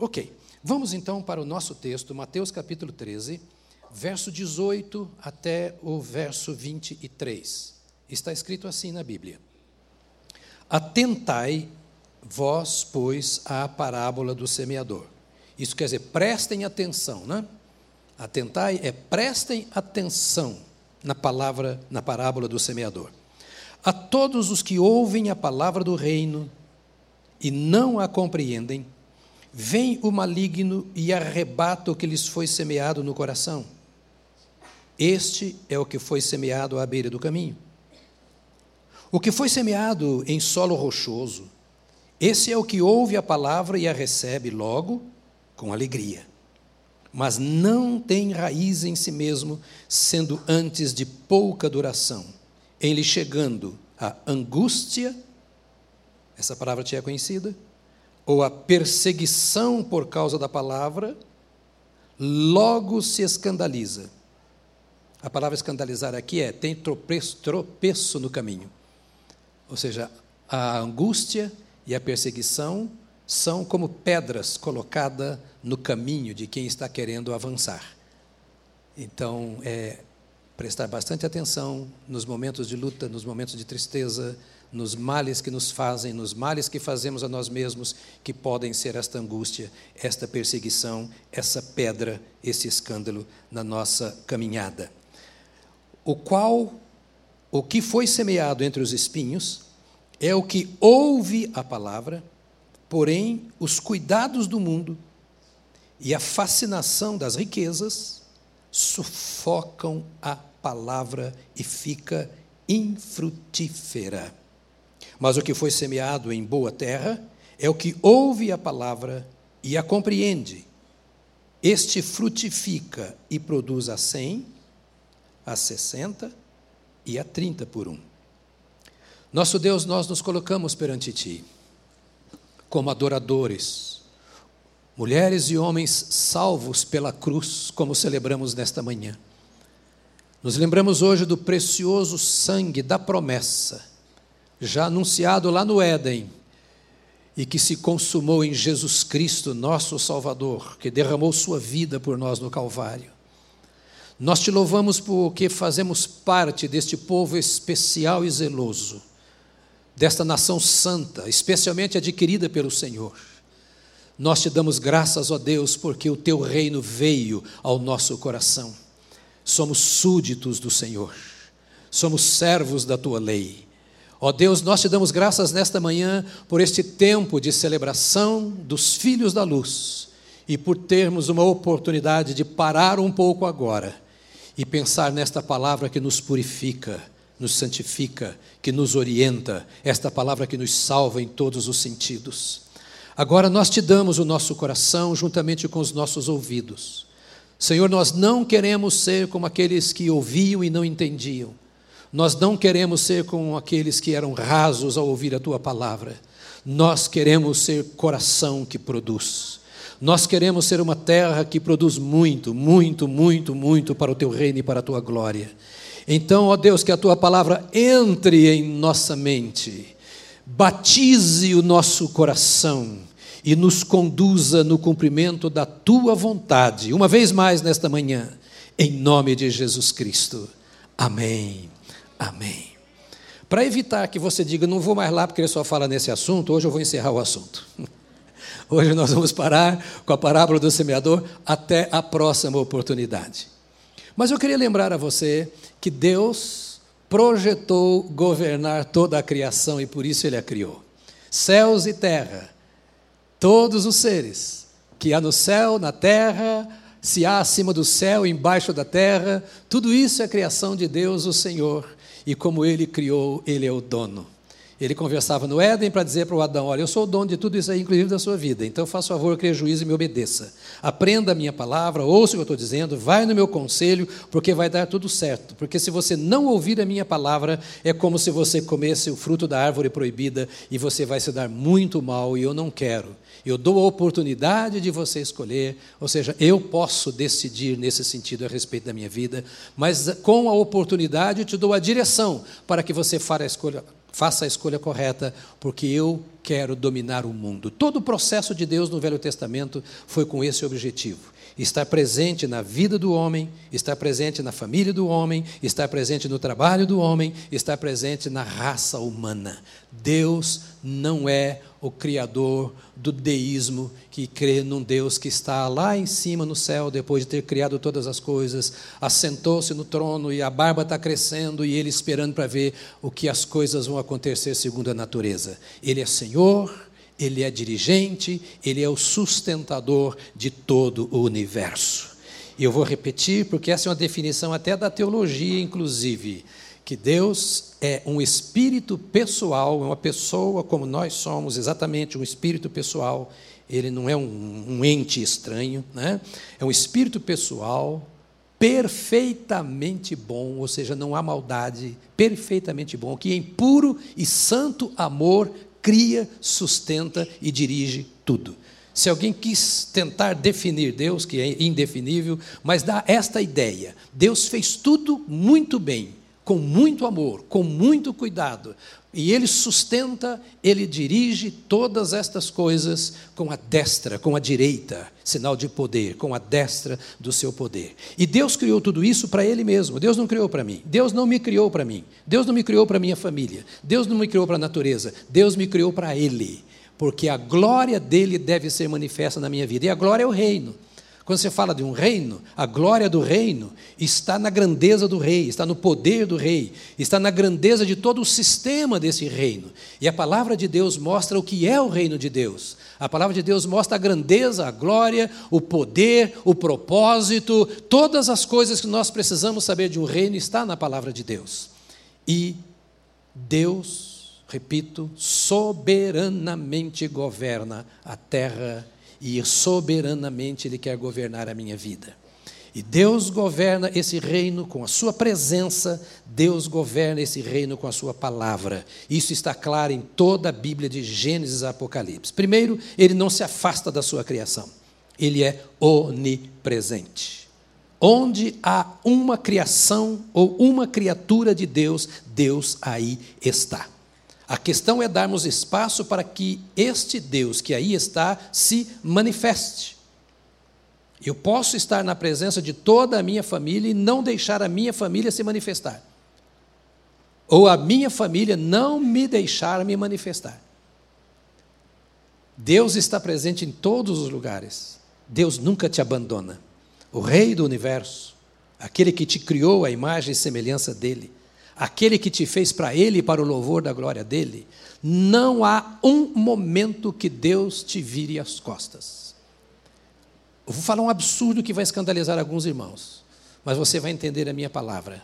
Ok, vamos então para o nosso texto, Mateus capítulo 13, verso 18 até o verso 23. Está escrito assim na Bíblia: Atentai vós, pois, à parábola do semeador. Isso quer dizer, prestem atenção, né? Atentai é prestem atenção na palavra, na parábola do semeador. A todos os que ouvem a palavra do reino e não a compreendem, vem o maligno e arrebata o que lhes foi semeado no coração. Este é o que foi semeado à beira do caminho. O que foi semeado em solo rochoso, esse é o que ouve a palavra e a recebe logo com alegria, mas não tem raiz em si mesmo, sendo antes de pouca duração, em lhe chegando a angústia, essa palavra te é conhecida, ou a perseguição por causa da palavra, logo se escandaliza. A palavra escandalizar aqui é tem tropeço, tropeço no caminho. Ou seja, a angústia e a perseguição são como pedras colocadas no caminho de quem está querendo avançar. Então, é prestar bastante atenção nos momentos de luta, nos momentos de tristeza, nos males que nos fazem, nos males que fazemos a nós mesmos, que podem ser esta angústia, esta perseguição, essa pedra, esse escândalo na nossa caminhada. O qual, o que foi semeado entre os espinhos, é o que ouve a palavra, porém os cuidados do mundo e a fascinação das riquezas sufocam a palavra e fica infrutífera. Mas o que foi semeado em boa terra é o que ouve a palavra e a compreende. Este frutifica e produz a cem, a sessenta e a trinta por um. Nosso Deus, nós nos colocamos perante Ti, como adoradores, mulheres e homens salvos pela cruz, como celebramos nesta manhã. Nos lembramos hoje do precioso sangue da promessa já anunciado lá no Éden, e que se consumou em Jesus Cristo, nosso Salvador, que derramou sua vida por nós no Calvário. Nós te louvamos porque fazemos parte deste povo especial e zeloso, desta nação santa, especialmente adquirida pelo Senhor. Nós te damos graças, ó Deus, porque o teu reino veio ao nosso coração. Somos súditos do Senhor, somos servos da tua lei Ó Deus, nós te damos graças nesta manhã por este tempo de celebração dos filhos da luz e por termos uma oportunidade de parar um pouco agora e pensar nesta palavra que nos purifica, nos santifica, que nos orienta, esta palavra que nos salva em todos os sentidos. Agora nós te damos o nosso coração juntamente com os nossos ouvidos. Senhor, nós não queremos ser como aqueles que ouviam e não entendiam nós não queremos ser como aqueles que eram rasos ao ouvir a tua palavra. Nós queremos ser coração que produz. Nós queremos ser uma terra que produz muito, muito, muito, muito para o teu reino e para a tua glória. Então, ó Deus, que a tua palavra entre em nossa mente, batize o nosso coração e nos conduza no cumprimento da tua vontade, uma vez mais nesta manhã, em nome de Jesus Cristo. Amém. Amém. Para evitar que você diga, não vou mais lá porque ele só fala nesse assunto, hoje eu vou encerrar o assunto. Hoje nós vamos parar com a parábola do semeador até a próxima oportunidade. Mas eu queria lembrar a você que Deus projetou governar toda a criação e por isso ele a criou. Céus e terra, todos os seres que há no céu, na terra, se há acima do céu, embaixo da terra, tudo isso é criação de Deus, o Senhor e como ele criou, ele é o dono. Ele conversava no Éden para dizer para o Adão: Olha, eu sou o dono de tudo isso aí, inclusive da sua vida. Então, faça favor, crie juízo e me obedeça. Aprenda a minha palavra, ouça o que eu estou dizendo, vai no meu conselho, porque vai dar tudo certo. Porque se você não ouvir a minha palavra, é como se você comesse o fruto da árvore proibida e você vai se dar muito mal, e eu não quero. Eu dou a oportunidade de você escolher, ou seja, eu posso decidir nesse sentido a respeito da minha vida, mas com a oportunidade eu te dou a direção para que você faça a escolha, Faça a escolha correta, porque eu quero dominar o mundo. Todo o processo de Deus no Velho Testamento foi com esse objetivo estar presente na vida do homem, estar presente na família do homem, estar presente no trabalho do homem, estar presente na raça humana. Deus não é o criador do deísmo que crê num Deus que está lá em cima no céu depois de ter criado todas as coisas, assentou-se no trono e a barba está crescendo e ele esperando para ver o que as coisas vão acontecer segundo a natureza. Ele é Senhor, ele é dirigente, ele é o sustentador de todo o universo. E eu vou repetir, porque essa é uma definição até da teologia, inclusive, que Deus é um espírito pessoal, é uma pessoa como nós somos, exatamente um espírito pessoal. Ele não é um, um ente estranho, né? é um espírito pessoal, perfeitamente bom, ou seja, não há maldade, perfeitamente bom, que em puro e santo amor cria, sustenta e dirige tudo. Se alguém quis tentar definir Deus, que é indefinível, mas dá esta ideia: Deus fez tudo muito bem, com muito amor, com muito cuidado, e Ele sustenta, Ele dirige todas estas coisas com a destra, com a direita, sinal de poder, com a destra do seu poder. E Deus criou tudo isso para Ele mesmo. Deus não criou para mim. Deus não me criou para mim. Deus não me criou para minha família. Deus não me criou para a natureza. Deus me criou para Ele. Porque a glória dele deve ser manifesta na minha vida. E a glória é o reino. Quando você fala de um reino, a glória do reino está na grandeza do rei, está no poder do rei, está na grandeza de todo o sistema desse reino. E a palavra de Deus mostra o que é o reino de Deus. A palavra de Deus mostra a grandeza, a glória, o poder, o propósito, todas as coisas que nós precisamos saber de um reino está na palavra de Deus. E Deus, repito, soberanamente governa a terra e soberanamente Ele quer governar a minha vida. E Deus governa esse reino com a sua presença, Deus governa esse reino com a sua palavra. Isso está claro em toda a Bíblia de Gênesis a Apocalipse. Primeiro, ele não se afasta da sua criação. Ele é onipresente. Onde há uma criação ou uma criatura de Deus, Deus aí está. A questão é darmos espaço para que este Deus que aí está se manifeste. Eu posso estar na presença de toda a minha família e não deixar a minha família se manifestar. Ou a minha família não me deixar me manifestar. Deus está presente em todos os lugares. Deus nunca te abandona. O Rei do universo, aquele que te criou a imagem e semelhança dele, aquele que te fez para Ele e para o louvor da glória dele, não há um momento que Deus te vire as costas. Eu vou falar um absurdo que vai escandalizar alguns irmãos, mas você vai entender a minha palavra.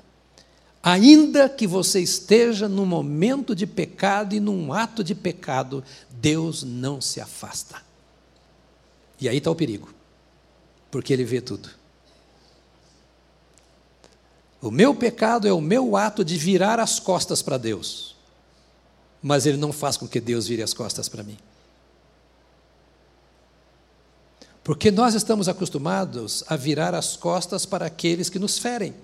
Ainda que você esteja num momento de pecado e num ato de pecado, Deus não se afasta. E aí está o perigo, porque Ele vê tudo. O meu pecado é o meu ato de virar as costas para Deus. Mas ele não faz com que Deus vire as costas para mim. Porque nós estamos acostumados a virar as costas para aqueles que nos ferem.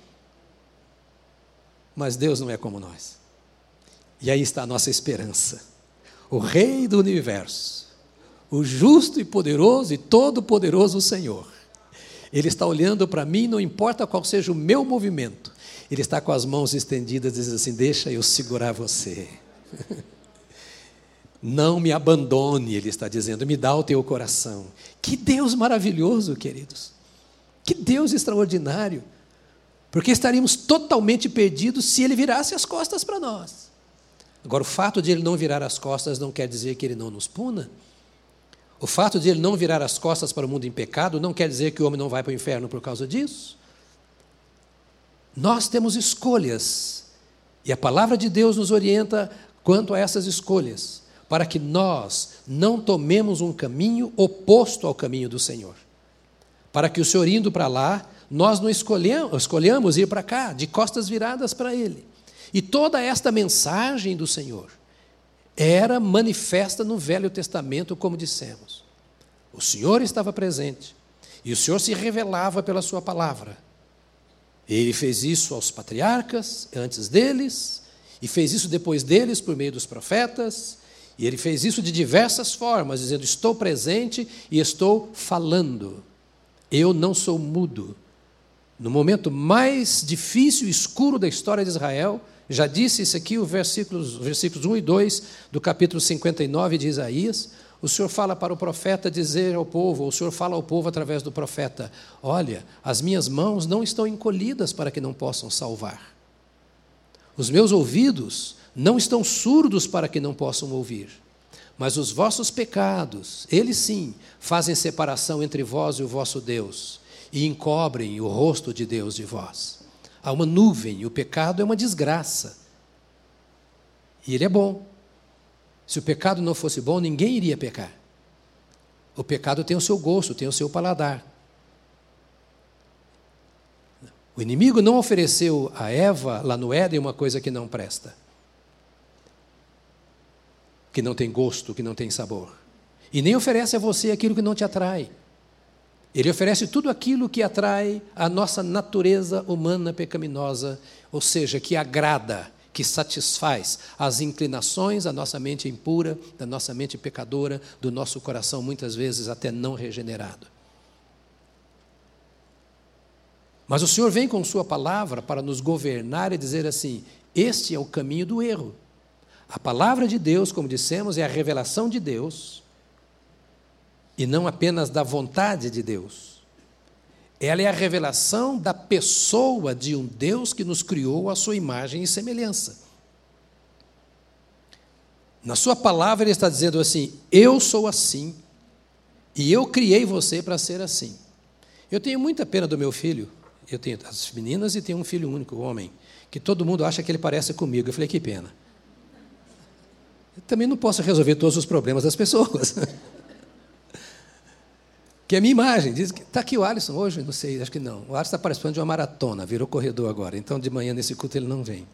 Mas Deus não é como nós. E aí está a nossa esperança. O Rei do universo, o justo e poderoso e todo-poderoso Senhor ele está olhando para mim, não importa qual seja o meu movimento. Ele está com as mãos estendidas, dizendo assim: Deixa eu segurar você. Não me abandone, ele está dizendo, me dá o teu coração. Que Deus maravilhoso, queridos. Que Deus extraordinário. Porque estaríamos totalmente perdidos se ele virasse as costas para nós. Agora, o fato de ele não virar as costas não quer dizer que ele não nos puna. O fato de ele não virar as costas para o mundo em pecado não quer dizer que o homem não vai para o inferno por causa disso. Nós temos escolhas, e a palavra de Deus nos orienta quanto a essas escolhas, para que nós não tomemos um caminho oposto ao caminho do Senhor. Para que o Senhor indo para lá, nós não escolhamos, escolhamos ir para cá, de costas viradas para Ele. E toda esta mensagem do Senhor era manifesta no Velho Testamento, como dissemos. O Senhor estava presente e o Senhor se revelava pela Sua palavra. Ele fez isso aos patriarcas, antes deles, E fez isso depois deles por meio dos profetas, e ele fez isso de diversas formas, dizendo: Estou presente e estou falando. Eu não sou mudo. No momento mais difícil e escuro da história de Israel, já disse isso aqui, os versículos, versículos 1 e 2 do capítulo 59 de Isaías. O Senhor fala para o profeta dizer ao povo, o Senhor fala ao povo através do profeta: Olha, as minhas mãos não estão encolhidas para que não possam salvar. Os meus ouvidos não estão surdos para que não possam ouvir. Mas os vossos pecados, eles sim, fazem separação entre vós e o vosso Deus, e encobrem o rosto de Deus de vós. Há uma nuvem, e o pecado é uma desgraça. E ele é bom. Se o pecado não fosse bom, ninguém iria pecar. O pecado tem o seu gosto, tem o seu paladar. O inimigo não ofereceu a Eva, lá no Éden, uma coisa que não presta que não tem gosto, que não tem sabor. E nem oferece a você aquilo que não te atrai. Ele oferece tudo aquilo que atrai a nossa natureza humana pecaminosa, ou seja, que agrada, que satisfaz as inclinações da nossa mente impura, da nossa mente pecadora, do nosso coração muitas vezes até não regenerado. Mas o Senhor vem com Sua palavra para nos governar e dizer assim: este é o caminho do erro. A palavra de Deus, como dissemos, é a revelação de Deus, e não apenas da vontade de Deus. Ela é a revelação da pessoa de um Deus que nos criou à sua imagem e semelhança. Na sua palavra, ele está dizendo assim: Eu sou assim, e eu criei você para ser assim. Eu tenho muita pena do meu filho. Eu tenho as meninas e tenho um filho único, homem, que todo mundo acha que ele parece comigo. Eu falei: Que pena. Eu também não posso resolver todos os problemas das pessoas. que é a minha imagem. Diz que está aqui o Alisson hoje, não sei, acho que não. O Alisson está participando de uma maratona, virou corredor agora. Então, de manhã nesse culto ele não vem.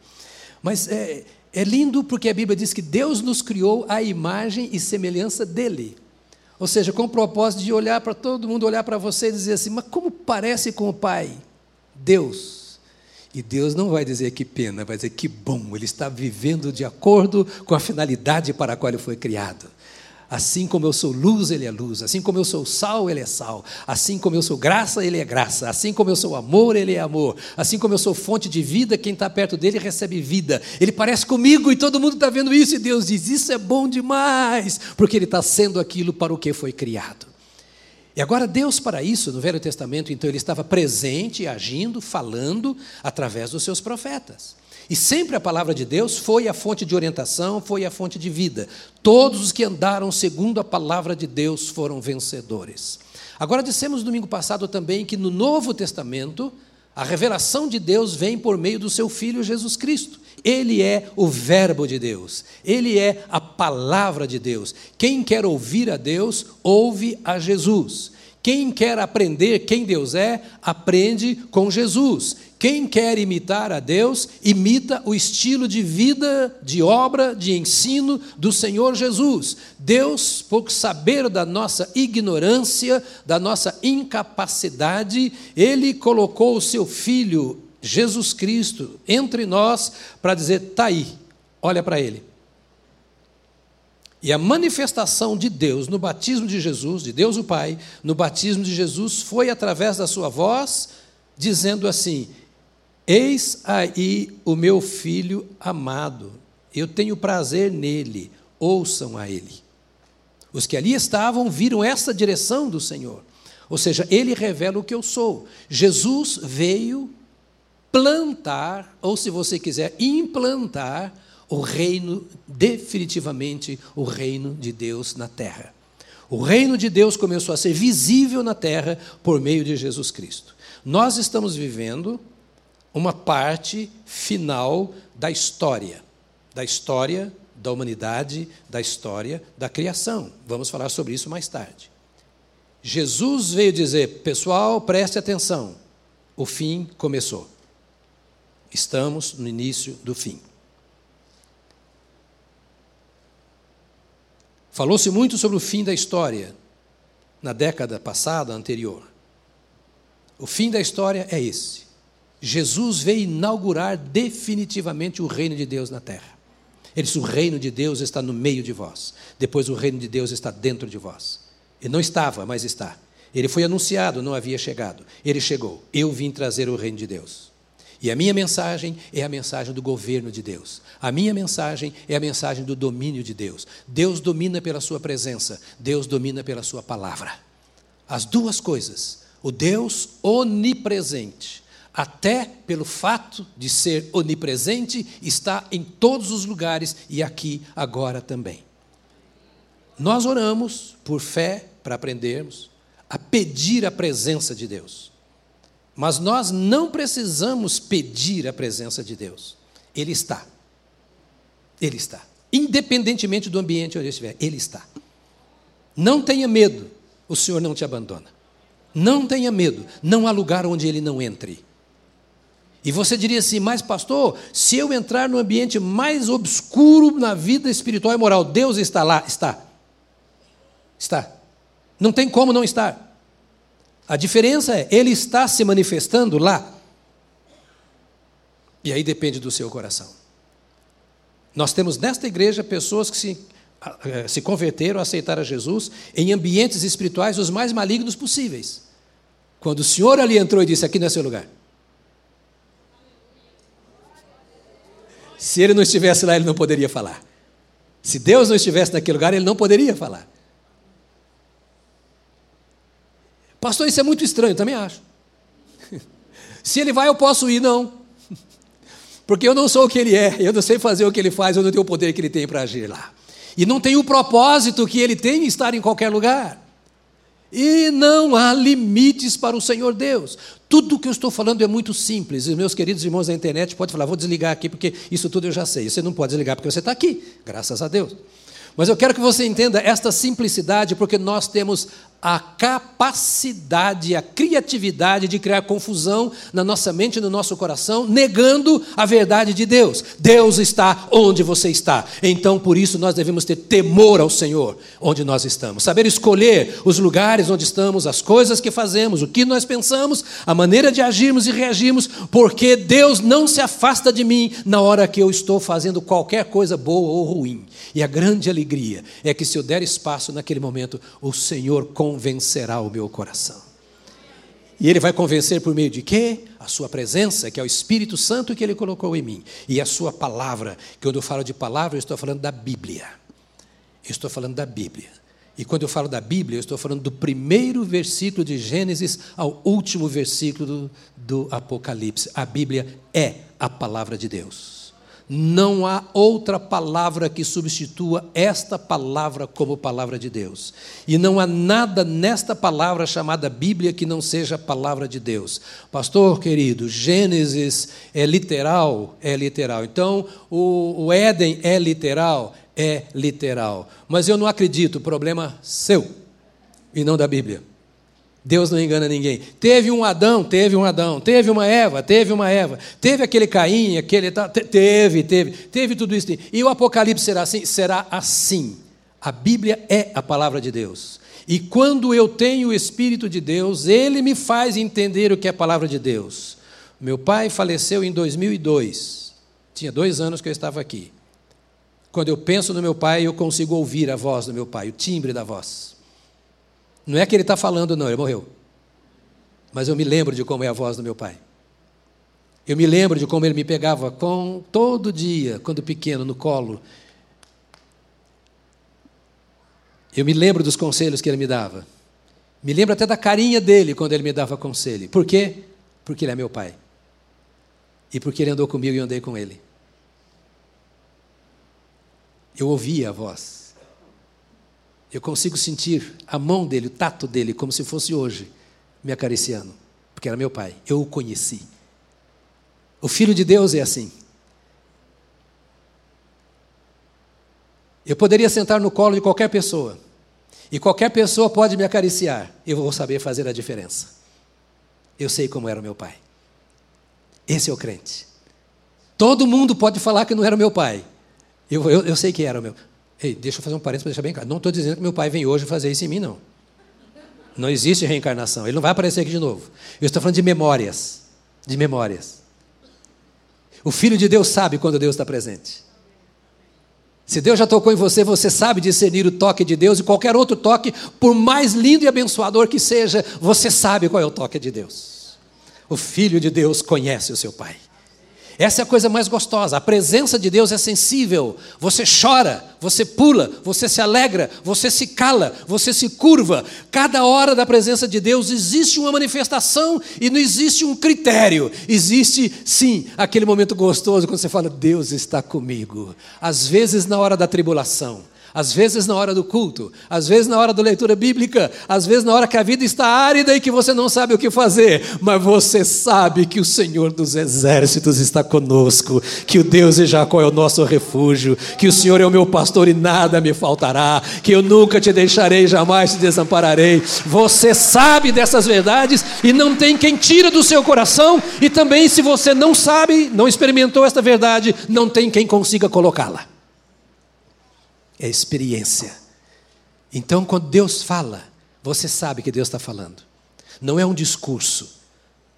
Mas é, é lindo porque a Bíblia diz que Deus nos criou a imagem e semelhança dele. Ou seja, com o propósito de olhar para todo mundo, olhar para você e dizer assim: mas como parece com o Pai? Deus. E Deus não vai dizer que pena, vai dizer que bom, ele está vivendo de acordo com a finalidade para a qual ele foi criado. Assim como eu sou luz, ele é luz. Assim como eu sou sal, ele é sal. Assim como eu sou graça, ele é graça. Assim como eu sou amor, ele é amor. Assim como eu sou fonte de vida, quem está perto dele recebe vida. Ele parece comigo e todo mundo está vendo isso. E Deus diz: Isso é bom demais, porque ele está sendo aquilo para o que foi criado. E agora, Deus, para isso, no Velho Testamento, então, ele estava presente, agindo, falando através dos seus profetas. E sempre a palavra de Deus foi a fonte de orientação, foi a fonte de vida. Todos os que andaram segundo a palavra de Deus foram vencedores. Agora, dissemos domingo passado também que no Novo Testamento, a revelação de Deus vem por meio do seu Filho Jesus Cristo. Ele é o Verbo de Deus, ele é a palavra de Deus. Quem quer ouvir a Deus, ouve a Jesus. Quem quer aprender quem Deus é, aprende com Jesus. Quem quer imitar a Deus, imita o estilo de vida, de obra, de ensino do Senhor Jesus. Deus, por saber da nossa ignorância, da nossa incapacidade, Ele colocou o seu Filho Jesus Cristo entre nós para dizer: está aí, olha para Ele. E a manifestação de Deus no batismo de Jesus, de Deus o Pai, no batismo de Jesus, foi através da sua voz, dizendo assim: Eis aí o meu filho amado, eu tenho prazer nele, ouçam a ele. Os que ali estavam viram essa direção do Senhor. Ou seja, ele revela o que eu sou. Jesus veio plantar, ou se você quiser, implantar o reino, definitivamente o reino de Deus na terra. O reino de Deus começou a ser visível na terra por meio de Jesus Cristo. Nós estamos vivendo uma parte final da história, da história da humanidade, da história da criação. Vamos falar sobre isso mais tarde. Jesus veio dizer: pessoal, preste atenção, o fim começou. Estamos no início do fim. Falou-se muito sobre o fim da história na década passada, anterior. O fim da história é esse. Jesus veio inaugurar definitivamente o reino de Deus na terra. Ele disse: O reino de Deus está no meio de vós. Depois, o reino de Deus está dentro de vós. Ele não estava, mas está. Ele foi anunciado, não havia chegado. Ele chegou. Eu vim trazer o reino de Deus. E a minha mensagem é a mensagem do governo de Deus. A minha mensagem é a mensagem do domínio de Deus. Deus domina pela sua presença, Deus domina pela sua palavra. As duas coisas. O Deus onipresente, até pelo fato de ser onipresente, está em todos os lugares e aqui agora também. Nós oramos por fé para aprendermos a pedir a presença de Deus. Mas nós não precisamos pedir a presença de Deus. Ele está. Ele está. Independentemente do ambiente onde estiver, Ele está. Não tenha medo, o Senhor não te abandona. Não tenha medo, não há lugar onde Ele não entre. E você diria assim, mas pastor, se eu entrar no ambiente mais obscuro na vida espiritual e moral, Deus está lá? Está. Está. Não tem como não estar. A diferença é, ele está se manifestando lá. E aí depende do seu coração. Nós temos nesta igreja pessoas que se, se converteram, aceitaram a Jesus em ambientes espirituais os mais malignos possíveis. Quando o Senhor ali entrou e disse: Aqui não é seu lugar. Se ele não estivesse lá, ele não poderia falar. Se Deus não estivesse naquele lugar, ele não poderia falar. Pastor, isso é muito estranho, também acho. Se ele vai, eu posso ir, não. Porque eu não sou o que ele é, eu não sei fazer o que ele faz, eu não tenho o poder que ele tem para agir lá. E não tenho o propósito que ele tem em estar em qualquer lugar. E não há limites para o Senhor Deus. Tudo o que eu estou falando é muito simples. E meus queridos irmãos da internet podem falar, vou desligar aqui porque isso tudo eu já sei. Você não pode desligar porque você está aqui, graças a Deus. Mas eu quero que você entenda esta simplicidade, porque nós temos a capacidade, a criatividade de criar confusão na nossa mente e no nosso coração, negando a verdade de Deus. Deus está onde você está. Então, por isso, nós devemos ter temor ao Senhor onde nós estamos. Saber escolher os lugares onde estamos, as coisas que fazemos, o que nós pensamos, a maneira de agirmos e reagirmos, porque Deus não se afasta de mim na hora que eu estou fazendo qualquer coisa boa ou ruim. E a grande alegria é que, se eu der espaço naquele momento, o Senhor convencerá o meu coração. E Ele vai convencer por meio de quê? A Sua presença, que é o Espírito Santo que Ele colocou em mim, e a Sua palavra. Que quando eu falo de palavra, eu estou falando da Bíblia. Eu estou falando da Bíblia. E quando eu falo da Bíblia, eu estou falando do primeiro versículo de Gênesis ao último versículo do, do Apocalipse. A Bíblia é a palavra de Deus. Não há outra palavra que substitua esta palavra como palavra de Deus. E não há nada nesta palavra chamada Bíblia que não seja palavra de Deus. Pastor querido, Gênesis é literal? É literal. Então, o, o Éden é literal? É literal. Mas eu não acredito, problema seu e não da Bíblia. Deus não engana ninguém. Teve um Adão, teve um Adão. Teve uma Eva, teve uma Eva. Teve aquele Caim, aquele. Teve, teve. Teve tudo isso. E o Apocalipse será assim? Será assim. A Bíblia é a palavra de Deus. E quando eu tenho o Espírito de Deus, ele me faz entender o que é a palavra de Deus. Meu pai faleceu em 2002. Tinha dois anos que eu estava aqui. Quando eu penso no meu pai, eu consigo ouvir a voz do meu pai, o timbre da voz. Não é que ele está falando, não, ele morreu. Mas eu me lembro de como é a voz do meu pai. Eu me lembro de como ele me pegava com todo dia, quando pequeno, no colo. Eu me lembro dos conselhos que ele me dava. Me lembro até da carinha dele quando ele me dava conselho. Por quê? Porque ele é meu pai. E porque ele andou comigo e andei com ele. Eu ouvia a voz. Eu consigo sentir a mão dele, o tato dele, como se fosse hoje, me acariciando, porque era meu pai. Eu o conheci. O Filho de Deus é assim. Eu poderia sentar no colo de qualquer pessoa, e qualquer pessoa pode me acariciar, eu vou saber fazer a diferença. Eu sei como era o meu pai. Esse é o crente. Todo mundo pode falar que não era o meu pai. Eu, eu, eu sei que era o meu. Ei, deixa eu fazer um parênteses para deixar bem claro. Não estou dizendo que meu pai vem hoje fazer isso em mim, não. Não existe reencarnação. Ele não vai aparecer aqui de novo. Eu estou falando de memórias. de memórias. O Filho de Deus sabe quando Deus está presente. Se Deus já tocou em você, você sabe discernir o toque de Deus e qualquer outro toque, por mais lindo e abençoador que seja, você sabe qual é o toque de Deus. O Filho de Deus conhece o seu Pai. Essa é a coisa mais gostosa. A presença de Deus é sensível. Você chora, você pula, você se alegra, você se cala, você se curva. Cada hora da presença de Deus existe uma manifestação e não existe um critério. Existe, sim, aquele momento gostoso quando você fala: Deus está comigo. Às vezes, na hora da tribulação às vezes na hora do culto, às vezes na hora da leitura bíblica, às vezes na hora que a vida está árida e que você não sabe o que fazer, mas você sabe que o Senhor dos exércitos está conosco, que o Deus de Jacó é o nosso refúgio, que o Senhor é o meu pastor e nada me faltará, que eu nunca te deixarei, jamais te desampararei. Você sabe dessas verdades e não tem quem tira do seu coração, e também se você não sabe, não experimentou esta verdade, não tem quem consiga colocá-la é experiência. Então, quando Deus fala, você sabe que Deus está falando. Não é um discurso,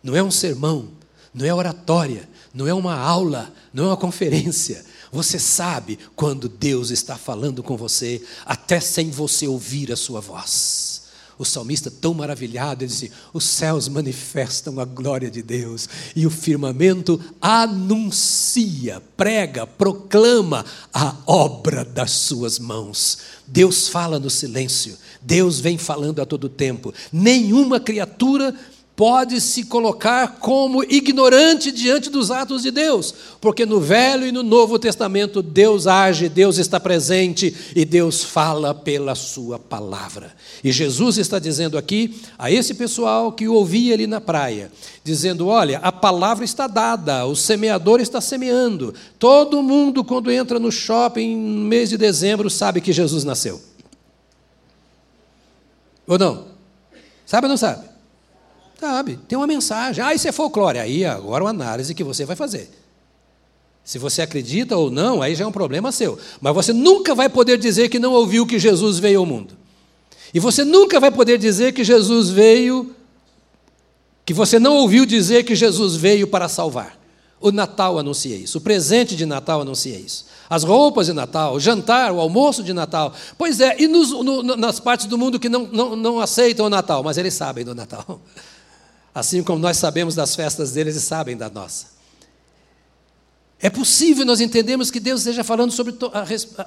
não é um sermão, não é oratória, não é uma aula, não é uma conferência. Você sabe quando Deus está falando com você, até sem você ouvir a sua voz o salmista, tão maravilhado, ele disse: Os céus manifestam a glória de Deus, e o firmamento anuncia, prega, proclama a obra das suas mãos. Deus fala no silêncio, Deus vem falando a todo tempo. Nenhuma criatura pode se colocar como ignorante diante dos atos de Deus, porque no Velho e no Novo Testamento Deus age, Deus está presente e Deus fala pela Sua palavra. E Jesus está dizendo aqui a esse pessoal que o ouvia ali na praia, dizendo: Olha, a palavra está dada, o semeador está semeando. Todo mundo, quando entra no shopping no mês de dezembro, sabe que Jesus nasceu. Ou não? Sabe ou não sabe? Sabe, tem uma mensagem. Ah, isso é folclore. Aí agora uma análise que você vai fazer. Se você acredita ou não, aí já é um problema seu. Mas você nunca vai poder dizer que não ouviu que Jesus veio ao mundo. E você nunca vai poder dizer que Jesus veio, que você não ouviu dizer que Jesus veio para salvar. O Natal anuncia isso, o presente de Natal anuncia isso. As roupas de Natal, o jantar, o almoço de Natal. Pois é, e nos, no, nas partes do mundo que não, não, não aceitam o Natal, mas eles sabem do Natal. Assim como nós sabemos das festas deles e sabem da nossa. É possível nós entendermos que Deus esteja falando sobre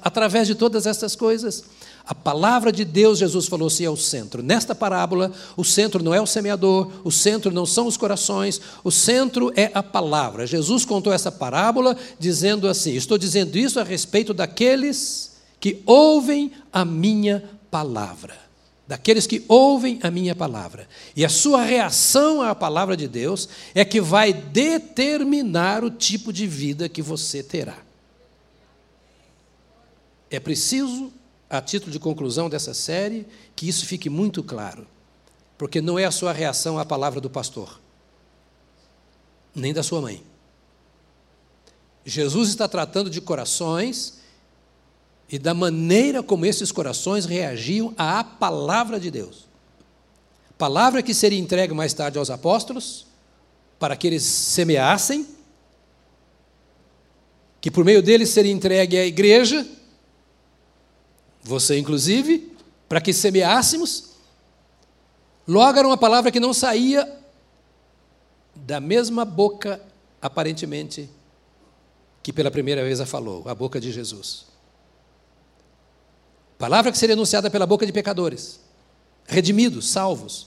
através de todas essas coisas. A palavra de Deus, Jesus falou, se é o centro. Nesta parábola, o centro não é o semeador, o centro não são os corações, o centro é a palavra. Jesus contou essa parábola dizendo assim: Estou dizendo isso a respeito daqueles que ouvem a minha palavra daqueles que ouvem a minha palavra. E a sua reação à palavra de Deus é que vai determinar o tipo de vida que você terá. É preciso, a título de conclusão dessa série, que isso fique muito claro, porque não é a sua reação à palavra do pastor, nem da sua mãe. Jesus está tratando de corações e da maneira como esses corações reagiam à palavra de Deus. Palavra que seria entregue mais tarde aos apóstolos, para que eles semeassem, que por meio deles seria entregue à igreja, você inclusive, para que semeássemos. Logo era uma palavra que não saía da mesma boca, aparentemente, que pela primeira vez a falou, a boca de Jesus. Palavra que seria anunciada pela boca de pecadores, redimidos, salvos.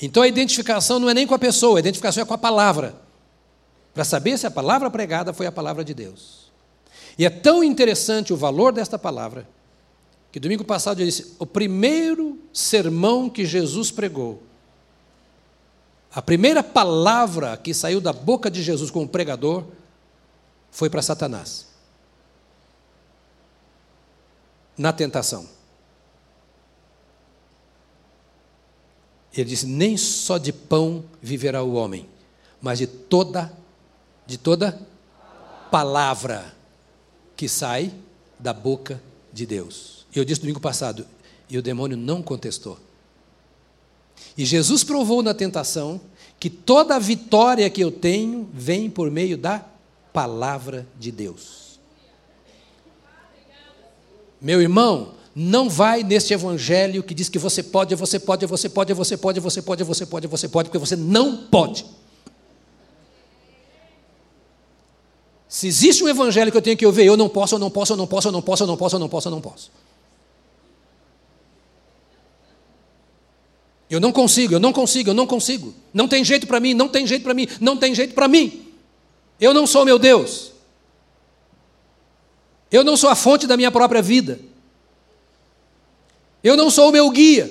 Então a identificação não é nem com a pessoa, a identificação é com a palavra. Para saber se a palavra pregada foi a palavra de Deus. E é tão interessante o valor desta palavra, que domingo passado eu disse: o primeiro sermão que Jesus pregou, a primeira palavra que saiu da boca de Jesus como pregador, foi para Satanás na tentação. Ele disse: "Nem só de pão viverá o homem, mas de toda de toda palavra que sai da boca de Deus". E eu disse domingo passado, e o demônio não contestou. E Jesus provou na tentação que toda vitória que eu tenho vem por meio da palavra de Deus. Meu irmão, não vai neste evangelho que diz que você pode, você pode, você pode, você pode, você pode, você pode, você pode, porque você não pode. Se existe um evangelho que eu tenho que ouvir, eu não posso, eu não posso, eu não posso, eu não posso, eu não posso, eu não posso, eu não posso. Eu não consigo, eu não consigo, eu não consigo. Não tem jeito para mim, não tem jeito para mim, não tem jeito para mim. Eu não sou meu Deus. Eu não sou a fonte da minha própria vida. Eu não sou o meu guia.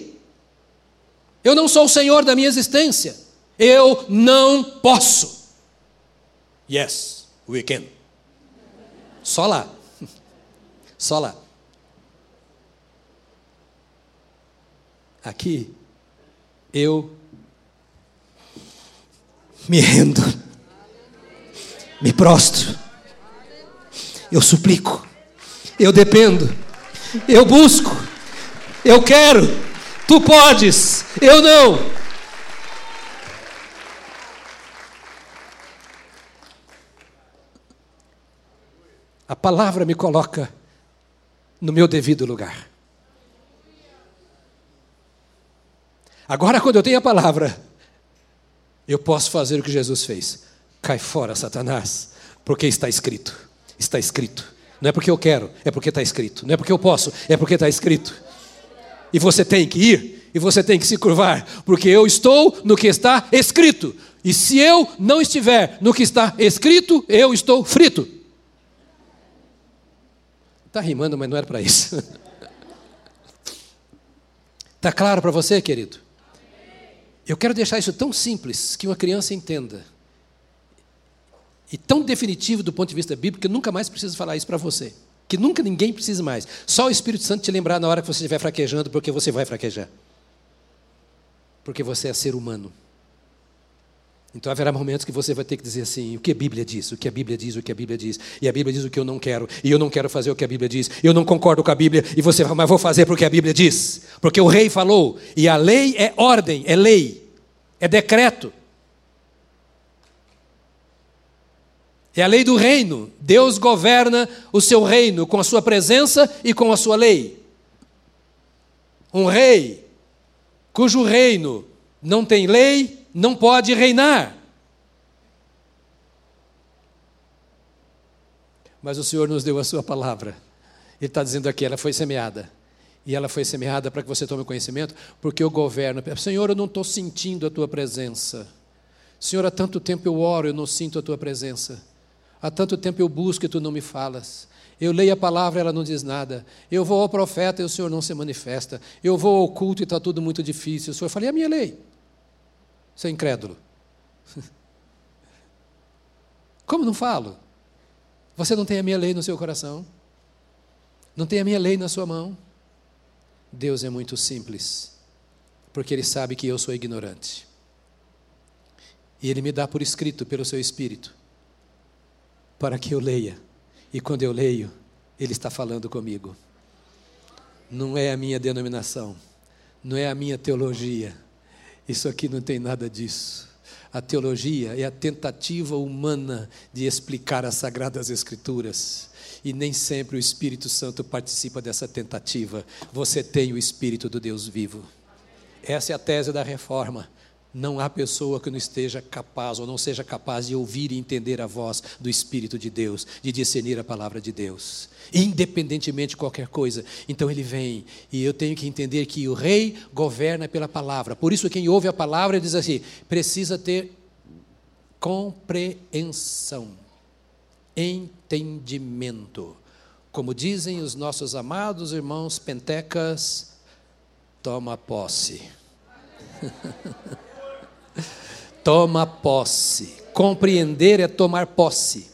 Eu não sou o Senhor da minha existência. Eu não posso. Yes, we can. Só lá. Só lá. Aqui eu me rendo, me prostro, eu suplico, eu dependo, eu busco, eu quero, tu podes, eu não. A palavra me coloca no meu devido lugar. Agora, quando eu tenho a palavra, eu posso fazer o que Jesus fez. Cai fora, Satanás, porque está escrito. Está escrito. Não é porque eu quero, é porque está escrito. Não é porque eu posso, é porque está escrito. E você tem que ir, e você tem que se curvar, porque eu estou no que está escrito. E se eu não estiver no que está escrito, eu estou frito. Está rimando, mas não era para isso. Está claro para você, querido? Eu quero deixar isso tão simples que uma criança entenda. E tão definitivo do ponto de vista bíblico que eu nunca mais preciso falar isso para você. Que nunca ninguém precisa mais. Só o Espírito Santo te lembrar na hora que você estiver fraquejando, porque você vai fraquejar. Porque você é ser humano. Então haverá momentos que você vai ter que dizer assim: o que a Bíblia diz, o que a Bíblia diz, o que a Bíblia diz, e a Bíblia diz o que eu não quero, e eu não quero fazer o que a Bíblia diz, eu não concordo com a Bíblia, e você vai, mas vou fazer porque a Bíblia diz, porque o rei falou, e a lei é ordem, é lei, é decreto. É a lei do reino. Deus governa o seu reino com a sua presença e com a sua lei. Um rei cujo reino não tem lei não pode reinar. Mas o Senhor nos deu a sua palavra. Ele está dizendo aqui, ela foi semeada. E ela foi semeada para que você tome conhecimento, porque eu governo. Senhor, eu não estou sentindo a tua presença. Senhor, há tanto tempo eu oro, eu não sinto a tua presença. Há tanto tempo eu busco e tu não me falas. Eu leio a palavra, ela não diz nada. Eu vou ao profeta e o Senhor não se manifesta. Eu vou ao culto e está tudo muito difícil. O Senhor fala, e a minha lei? Você é incrédulo. Como não falo? Você não tem a minha lei no seu coração? Não tem a minha lei na sua mão? Deus é muito simples, porque Ele sabe que eu sou ignorante. E Ele me dá por escrito pelo seu Espírito, para que eu leia. E quando eu leio, Ele está falando comigo. Não é a minha denominação, não é a minha teologia, isso aqui não tem nada disso. A teologia é a tentativa humana de explicar as sagradas escrituras. E nem sempre o Espírito Santo participa dessa tentativa. Você tem o Espírito do Deus vivo. Essa é a tese da reforma. Não há pessoa que não esteja capaz ou não seja capaz de ouvir e entender a voz do Espírito de Deus, de discernir a palavra de Deus, independentemente de qualquer coisa. Então ele vem e eu tenho que entender que o rei governa pela palavra. Por isso, quem ouve a palavra diz assim: precisa ter compreensão, entendimento. Como dizem os nossos amados irmãos pentecas, toma posse. Toma posse. Compreender é tomar posse.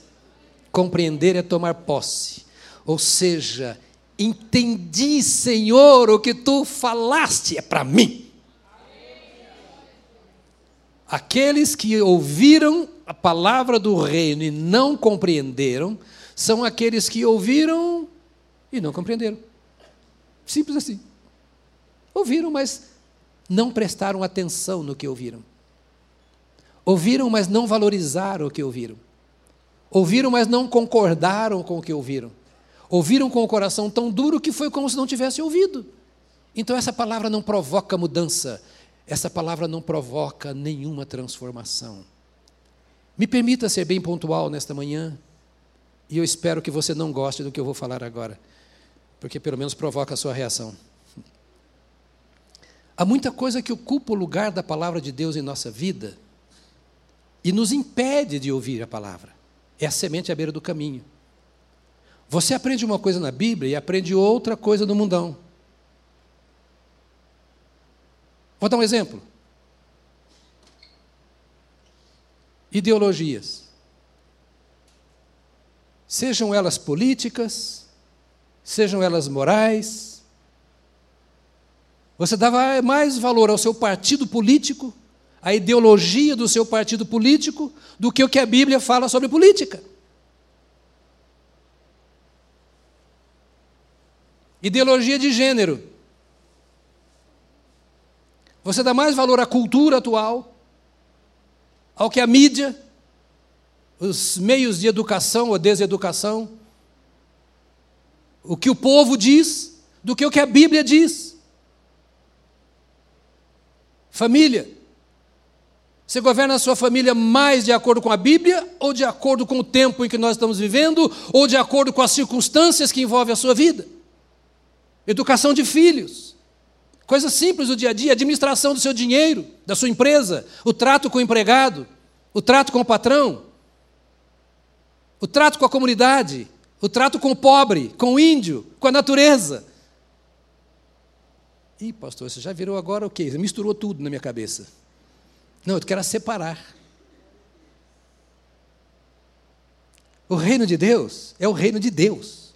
Compreender é tomar posse. Ou seja, entendi, Senhor, o que tu falaste é para mim. Aqueles que ouviram a palavra do reino e não compreenderam, são aqueles que ouviram e não compreenderam. Simples assim. Ouviram, mas não prestaram atenção no que ouviram. Ouviram, mas não valorizaram o que ouviram. Ouviram, mas não concordaram com o que ouviram. Ouviram com o coração tão duro que foi como se não tivesse ouvido. Então essa palavra não provoca mudança, essa palavra não provoca nenhuma transformação. Me permita ser bem pontual nesta manhã, e eu espero que você não goste do que eu vou falar agora, porque pelo menos provoca a sua reação. Há muita coisa que ocupa o lugar da palavra de Deus em nossa vida e nos impede de ouvir a palavra. É a semente à beira do caminho. Você aprende uma coisa na Bíblia e aprende outra coisa no mundão. Vou dar um exemplo. Ideologias. Sejam elas políticas, sejam elas morais. Você dava mais valor ao seu partido político, à ideologia do seu partido político, do que o que a Bíblia fala sobre política. Ideologia de gênero. Você dá mais valor à cultura atual, ao que a mídia, os meios de educação ou deseducação, o que o povo diz, do que o que a Bíblia diz. Família. Você governa a sua família mais de acordo com a Bíblia, ou de acordo com o tempo em que nós estamos vivendo, ou de acordo com as circunstâncias que envolvem a sua vida? Educação de filhos. Coisas simples do dia a dia, administração do seu dinheiro, da sua empresa, o trato com o empregado, o trato com o patrão, o trato com a comunidade, o trato com o pobre, com o índio, com a natureza. Ih, pastor, você já virou agora o quê? Misturou tudo na minha cabeça. Não, eu quero separar. O reino de Deus é o reino de Deus.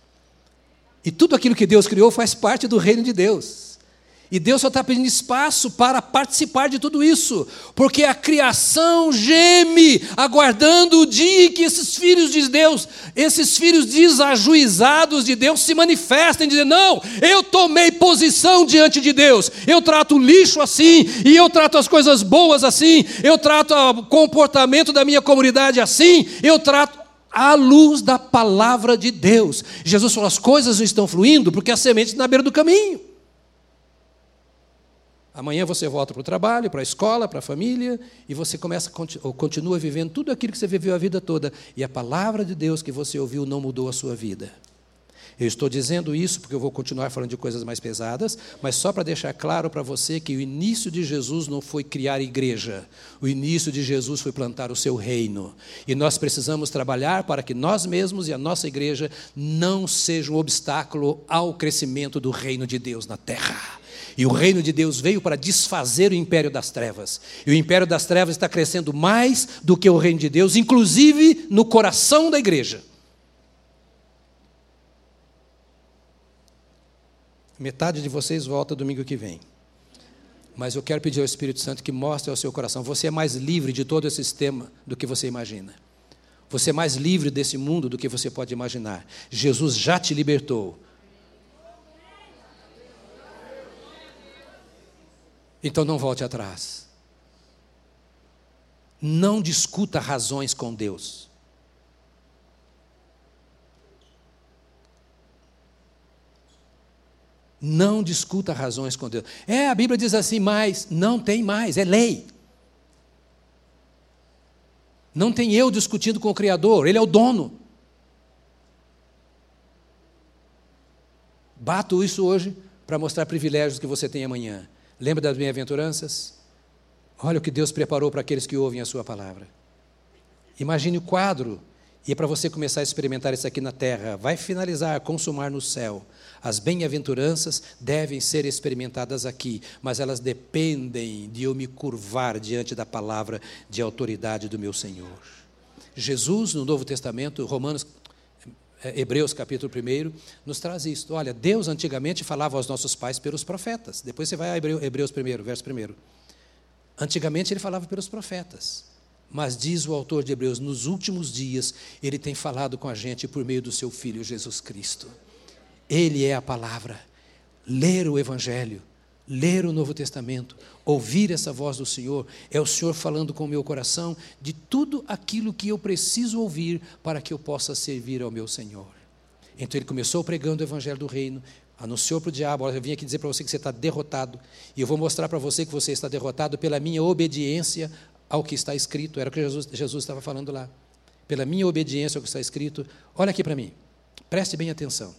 E tudo aquilo que Deus criou faz parte do reino de Deus. E Deus só está pedindo espaço para participar de tudo isso, porque a criação geme, aguardando o dia em que esses filhos de Deus, esses filhos desajuizados de Deus, se manifestem, dizendo: Não, eu tomei posição diante de Deus, eu trato o lixo assim, e eu trato as coisas boas assim, eu trato o comportamento da minha comunidade assim, eu trato à luz da palavra de Deus. Jesus falou: as coisas não estão fluindo porque a semente está na beira do caminho. Amanhã você volta para o trabalho, para a escola, para a família, e você começa continua vivendo tudo aquilo que você viveu a vida toda, e a palavra de Deus que você ouviu não mudou a sua vida. Eu estou dizendo isso porque eu vou continuar falando de coisas mais pesadas, mas só para deixar claro para você que o início de Jesus não foi criar igreja, o início de Jesus foi plantar o seu reino. E nós precisamos trabalhar para que nós mesmos e a nossa igreja não sejam um obstáculo ao crescimento do reino de Deus na terra. E o reino de Deus veio para desfazer o império das trevas. E o império das trevas está crescendo mais do que o reino de Deus, inclusive no coração da igreja. Metade de vocês volta domingo que vem. Mas eu quero pedir ao Espírito Santo que mostre ao seu coração: você é mais livre de todo esse sistema do que você imagina. Você é mais livre desse mundo do que você pode imaginar. Jesus já te libertou. Então não volte atrás. Não discuta razões com Deus. Não discuta razões com Deus. É, a Bíblia diz assim, mas não tem mais, é lei. Não tem eu discutindo com o Criador, Ele é o dono. Bato isso hoje para mostrar privilégios que você tem amanhã. Lembra das bem-aventuranças? Olha o que Deus preparou para aqueles que ouvem a Sua palavra. Imagine o quadro, e é para você começar a experimentar isso aqui na terra. Vai finalizar, consumar no céu. As bem-aventuranças devem ser experimentadas aqui, mas elas dependem de eu me curvar diante da palavra de autoridade do meu Senhor. Jesus, no Novo Testamento, Romanos Hebreus capítulo 1, nos traz isto. Olha, Deus antigamente falava aos nossos pais pelos profetas. Depois você vai a Hebreus 1, verso 1. Antigamente ele falava pelos profetas. Mas diz o autor de Hebreus, nos últimos dias ele tem falado com a gente por meio do seu filho Jesus Cristo. Ele é a palavra. Ler o evangelho ler o Novo Testamento, ouvir essa voz do Senhor, é o Senhor falando com o meu coração de tudo aquilo que eu preciso ouvir para que eu possa servir ao meu Senhor. Então ele começou pregando o Evangelho do Reino, anunciou para o diabo: Olha, eu vim aqui dizer para você que você está derrotado, e eu vou mostrar para você que você está derrotado pela minha obediência ao que está escrito. Era o que Jesus, Jesus estava falando lá. Pela minha obediência ao que está escrito. Olha aqui para mim, preste bem atenção.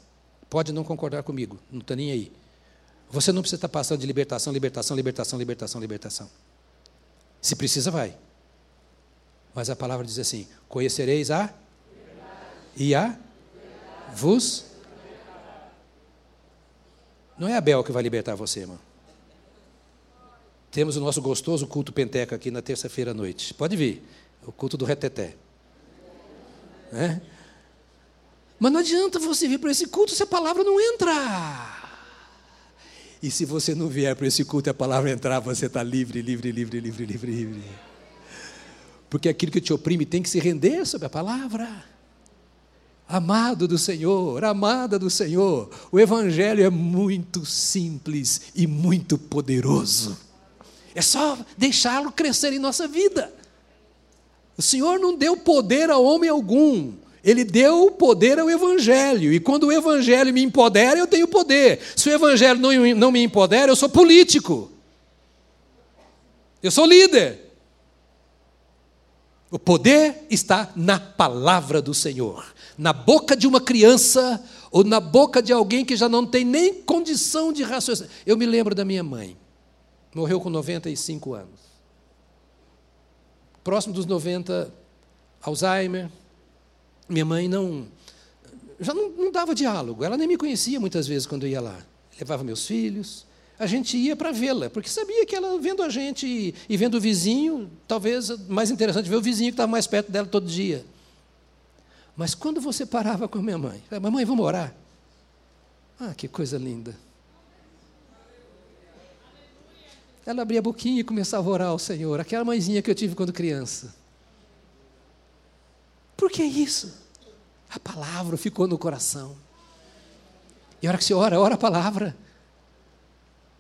Pode não concordar comigo, não está nem aí. Você não precisa estar passando de libertação, libertação, libertação, libertação, libertação. Se precisa, vai. Mas a palavra diz assim: Conhecereis a e a vos. Não é Abel que vai libertar você, irmão. Temos o nosso gostoso culto penteca aqui na terça-feira à noite. Pode vir, o culto do reteté. É? Mas não adianta você vir para esse culto se a palavra não entra. E se você não vier para esse culto e a palavra entrar, você está livre, livre, livre, livre, livre, livre. Porque aquilo que te oprime tem que se render sobre a palavra. Amado do Senhor, amada do Senhor, o Evangelho é muito simples e muito poderoso. É só deixá-lo crescer em nossa vida. O Senhor não deu poder a homem algum, ele deu poder ao Evangelho. E quando o Evangelho me empodera, eu tenho poder. Se o Evangelho não, não me empodera, eu sou político. Eu sou líder. O poder está na palavra do Senhor, na boca de uma criança ou na boca de alguém que já não tem nem condição de raciocínio. Eu me lembro da minha mãe, morreu com 95 anos. Próximo dos 90, Alzheimer. Minha mãe não já não, não dava diálogo, ela nem me conhecia muitas vezes quando eu ia lá. Levava meus filhos, a gente ia para vê-la, porque sabia que ela, vendo a gente e, vendo o vizinho, talvez mais interessante ver o vizinho que estava mais perto dela todo dia. Mas quando você parava com a minha mãe, mamãe, vamos orar? Ah, que coisa linda. Ela abria a boquinha e começava a orar ao Senhor, aquela mãezinha que eu tive quando criança. Por que isso? A palavra ficou no coração. E a hora que você ora, ora a palavra.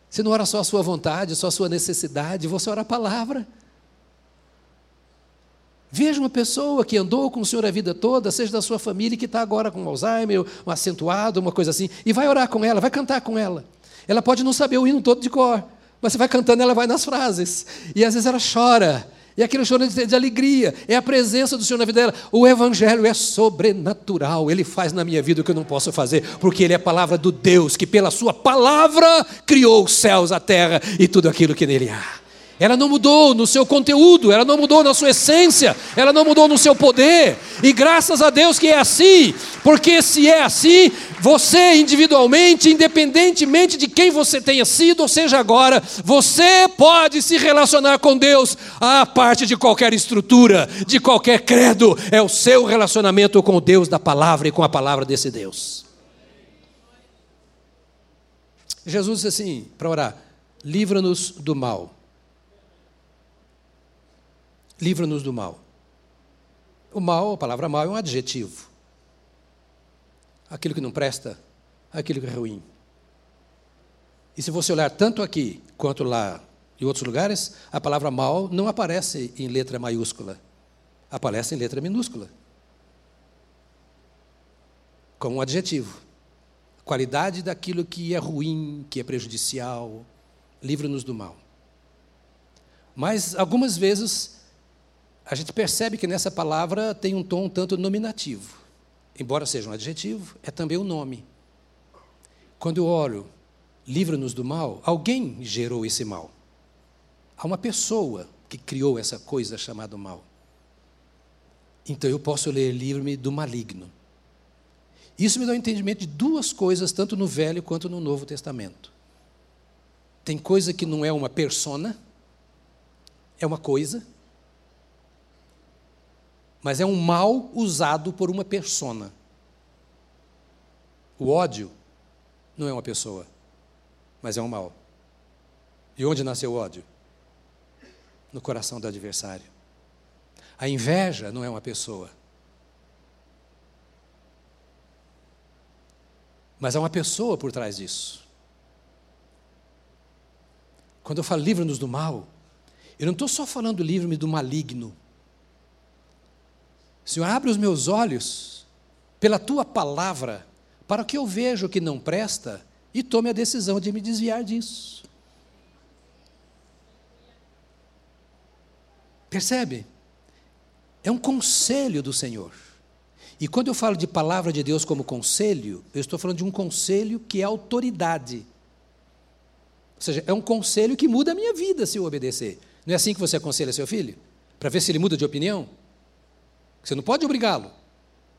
Você não ora só a sua vontade, só a sua necessidade, você ora a palavra. Veja uma pessoa que andou com o Senhor a vida toda, seja da sua família, que está agora com Alzheimer, um acentuado, uma coisa assim, e vai orar com ela, vai cantar com ela. Ela pode não saber o hino todo de cor, mas você vai cantando, ela vai nas frases. E às vezes ela chora, e aquele choro de, de alegria, é a presença do Senhor na vida dela. O Evangelho é sobrenatural, ele faz na minha vida o que eu não posso fazer, porque ele é a palavra do Deus, que pela sua palavra criou os céus, a terra e tudo aquilo que nele há. Ela não mudou no seu conteúdo, ela não mudou na sua essência, ela não mudou no seu poder. E graças a Deus que é assim, porque se é assim, você individualmente, independentemente de quem você tenha sido, ou seja agora, você pode se relacionar com Deus a parte de qualquer estrutura, de qualquer credo, é o seu relacionamento com o Deus da palavra e com a palavra desse Deus. Jesus disse assim, para orar: livra-nos do mal livra-nos do mal. O mal, a palavra mal é um adjetivo. Aquilo que não presta, aquilo que é ruim. E se você olhar tanto aqui quanto lá em outros lugares, a palavra mal não aparece em letra maiúscula, aparece em letra minúscula. Como um adjetivo. Qualidade daquilo que é ruim, que é prejudicial, livra-nos do mal. Mas algumas vezes a gente percebe que nessa palavra tem um tom um tanto nominativo. Embora seja um adjetivo, é também um nome. Quando eu olho, livra-nos do mal, alguém gerou esse mal. Há uma pessoa que criou essa coisa chamada mal. Então eu posso ler livre-me do maligno. Isso me dá um entendimento de duas coisas, tanto no Velho quanto no Novo Testamento. Tem coisa que não é uma persona, é uma coisa, mas é um mal usado por uma persona. O ódio não é uma pessoa, mas é um mal. E onde nasceu o ódio? No coração do adversário. A inveja não é uma pessoa, mas há uma pessoa por trás disso. Quando eu falo livra-nos do mal, eu não estou só falando livre-me do maligno. Senhor, abre os meus olhos pela tua palavra, para que eu veja o que não presta e tome a decisão de me desviar disso. Percebe? É um conselho do Senhor. E quando eu falo de palavra de Deus como conselho, eu estou falando de um conselho que é autoridade. Ou seja, é um conselho que muda a minha vida se eu obedecer. Não é assim que você aconselha seu filho? Para ver se ele muda de opinião? Você não pode obrigá-lo.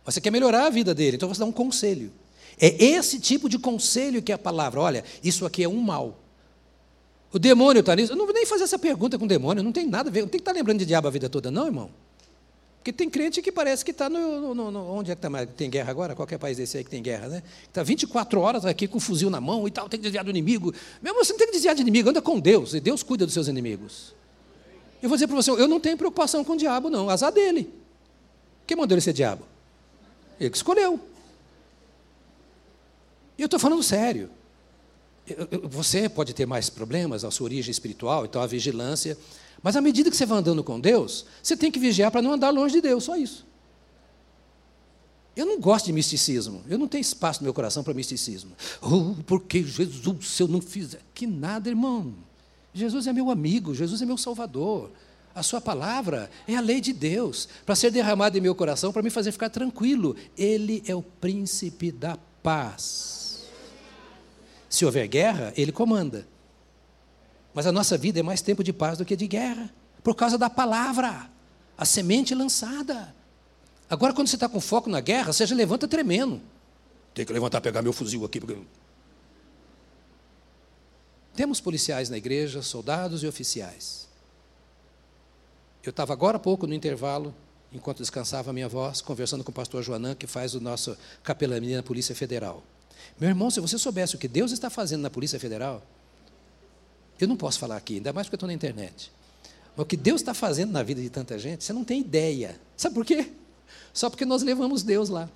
Você quer melhorar a vida dele, então você dá um conselho. É esse tipo de conselho que é a palavra. Olha, isso aqui é um mal. O demônio está nisso. Eu não vou nem fazer essa pergunta com o demônio, não tem nada a ver. Não tem que estar lembrando de diabo a vida toda, não, irmão. Porque tem crente que parece que está no, no, no, Onde é que tá, tem guerra agora? Qualquer país desse aí que tem guerra, né? Está 24 horas aqui com um fuzil na mão e tal, tem que desviar do inimigo. Meu irmão, você não tem que desviar de inimigo, anda com Deus, e Deus cuida dos seus inimigos. Eu vou dizer para você, eu não tenho preocupação com o diabo, não. Azar dele. Quem mandou ele ser diabo? Ele que escolheu. E eu estou falando sério. Você pode ter mais problemas na sua origem espiritual, então a vigilância. Mas à medida que você vai andando com Deus, você tem que vigiar para não andar longe de Deus, só isso. Eu não gosto de misticismo. Eu não tenho espaço no meu coração para misticismo. Oh, porque Jesus, se eu não fizer. Que nada, irmão. Jesus é meu amigo, Jesus é meu salvador. A sua palavra é a lei de Deus, para ser derramada em meu coração, para me fazer ficar tranquilo. Ele é o príncipe da paz. Se houver guerra, ele comanda. Mas a nossa vida é mais tempo de paz do que de guerra, por causa da palavra, a semente lançada. Agora, quando você está com foco na guerra, você já levanta tremendo. Tem que levantar, pegar meu fuzil aqui. Porque... Temos policiais na igreja, soldados e oficiais. Eu estava agora há pouco no intervalo, enquanto descansava a minha voz, conversando com o pastor Joanã, que faz o nosso capelania na Polícia Federal. Meu irmão, se você soubesse o que Deus está fazendo na Polícia Federal, eu não posso falar aqui, ainda mais porque eu estou na internet. Mas o que Deus está fazendo na vida de tanta gente, você não tem ideia. Sabe por quê? Só porque nós levamos Deus lá.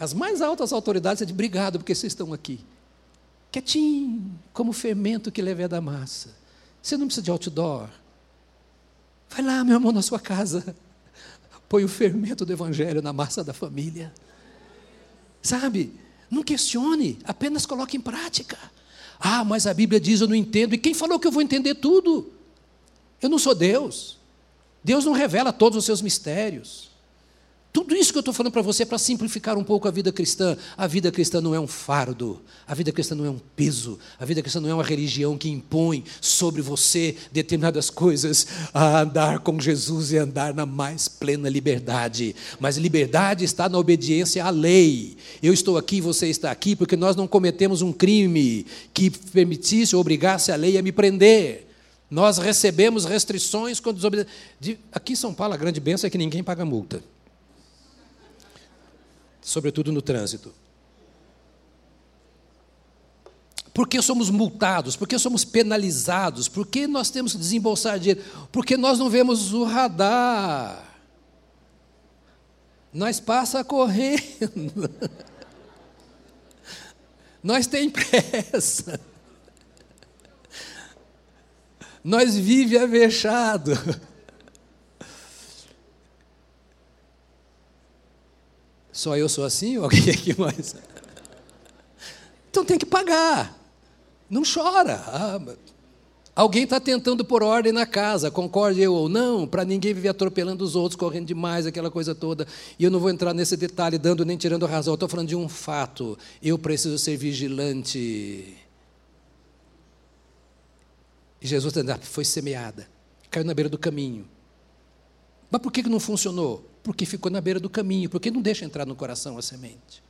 As mais altas autoridades é de obrigado porque vocês estão aqui. Quietinho, como fermento que leva da massa. Você não precisa de outdoor. Vai lá, meu irmão, na sua casa. Põe o fermento do evangelho na massa da família. Sabe? Não questione, apenas coloque em prática. Ah, mas a Bíblia diz eu não entendo. E quem falou que eu vou entender tudo? Eu não sou Deus. Deus não revela todos os seus mistérios. Tudo isso que eu estou falando para você é para simplificar um pouco a vida cristã. A vida cristã não é um fardo, a vida cristã não é um peso, a vida cristã não é uma religião que impõe sobre você determinadas coisas a andar com Jesus e andar na mais plena liberdade. Mas liberdade está na obediência à lei. Eu estou aqui, você está aqui, porque nós não cometemos um crime que permitisse ou obrigasse a lei a me prender. Nós recebemos restrições quando desobedecemos. Aqui em São Paulo, a grande bênção é que ninguém paga multa sobretudo no trânsito. Por que somos multados? Por que somos penalizados? Por que nós temos que desembolsar dinheiro? Porque nós não vemos o radar. Nós passa correndo. Nós tem pressa. Nós vive avexado. Só eu sou assim ou alguém aqui mais? Então tem que pagar. Não chora. Ah, alguém está tentando pôr ordem na casa, concorde eu ou não, para ninguém viver atropelando os outros, correndo demais, aquela coisa toda. E eu não vou entrar nesse detalhe, dando nem tirando razão. Estou falando de um fato. Eu preciso ser vigilante. E Jesus foi semeada, caiu na beira do caminho. Mas por que não funcionou? Porque ficou na beira do caminho, porque não deixa entrar no coração a semente.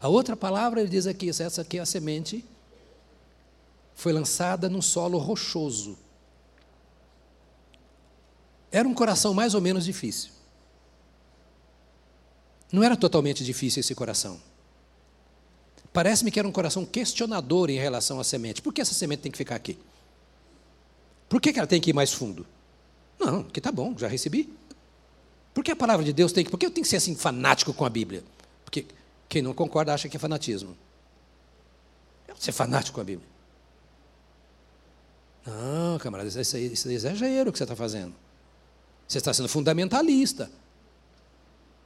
A outra palavra, ele diz aqui, essa aqui é a semente, foi lançada num solo rochoso. Era um coração mais ou menos difícil. Não era totalmente difícil esse coração. Parece-me que era um coração questionador em relação à semente. Por que essa semente tem que ficar aqui? Por que ela tem que ir mais fundo? Não, que tá bom, já recebi. Por que a palavra de Deus tem que. Por que eu tenho que ser assim fanático com a Bíblia? Porque quem não concorda acha que é fanatismo. Eu ser fanático com a Bíblia. Não, camarada, isso isso é exagero que você está fazendo. Você está sendo fundamentalista.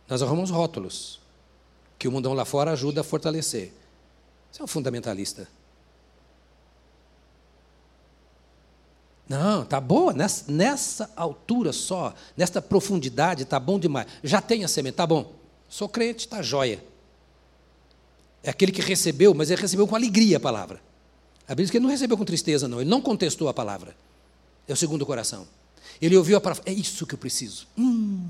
Nós arrumamos rótulos que o mundão lá fora ajuda a fortalecer. Você é um fundamentalista. Não, tá boa, nessa, nessa altura só, nessa profundidade, tá bom demais. Já tem a semente, tá bom. Sou crente, tá joia. É aquele que recebeu, mas ele recebeu com alegria a palavra. A Bíblia diz que ele não recebeu com tristeza, não. Ele não contestou a palavra. É o segundo coração. Ele ouviu a palavra. É isso que eu preciso. Hum,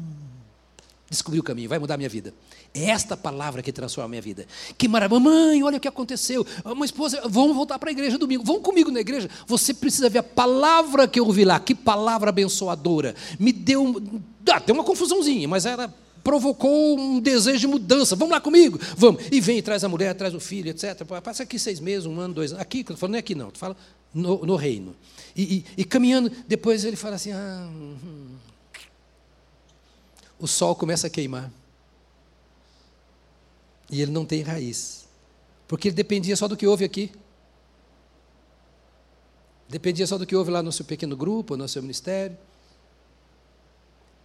descobri o caminho, vai mudar minha vida. É esta palavra que transforma a minha vida. Que maravilha. Mamãe, olha o que aconteceu. Uma esposa, vamos voltar para a igreja domingo. Vão comigo na igreja. Você precisa ver a palavra que eu ouvi lá. Que palavra abençoadora. Me deu. Ah, tem uma confusãozinha, mas era provocou um desejo de mudança. Vamos lá comigo? Vamos. E vem, traz a mulher, traz o filho, etc. Passa aqui seis meses, um ano, dois anos. Aqui, falando não é aqui não, tu fala no, no reino. E, e, e, caminhando, depois ele fala assim: ah, hum. O sol começa a queimar. E ele não tem raiz. Porque ele dependia só do que houve aqui. Dependia só do que houve lá no seu pequeno grupo, no seu ministério.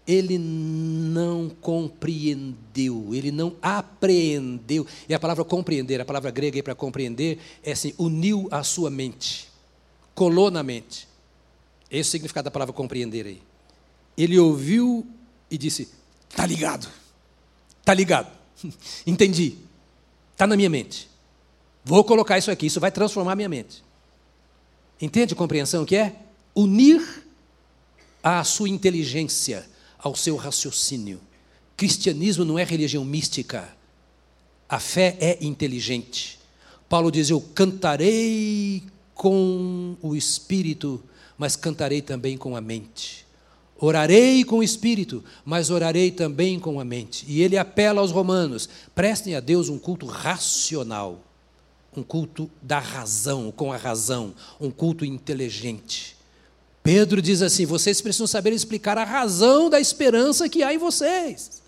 Ele não compreendeu, ele não apreendeu. E a palavra compreender, a palavra grega para compreender, é assim, uniu a sua mente, colou na mente. Esse é o significado da palavra compreender aí. Ele ouviu e disse: Está ligado, está ligado. Entendi. Está na minha mente. Vou colocar isso aqui, isso vai transformar a minha mente. Entende a compreensão que é? Unir a sua inteligência ao seu raciocínio. Cristianismo não é religião mística. A fé é inteligente. Paulo diz: Eu cantarei com o espírito, mas cantarei também com a mente. Orarei com o espírito, mas orarei também com a mente. E ele apela aos romanos: prestem a Deus um culto racional, um culto da razão, com a razão, um culto inteligente. Pedro diz assim: vocês precisam saber explicar a razão da esperança que há em vocês.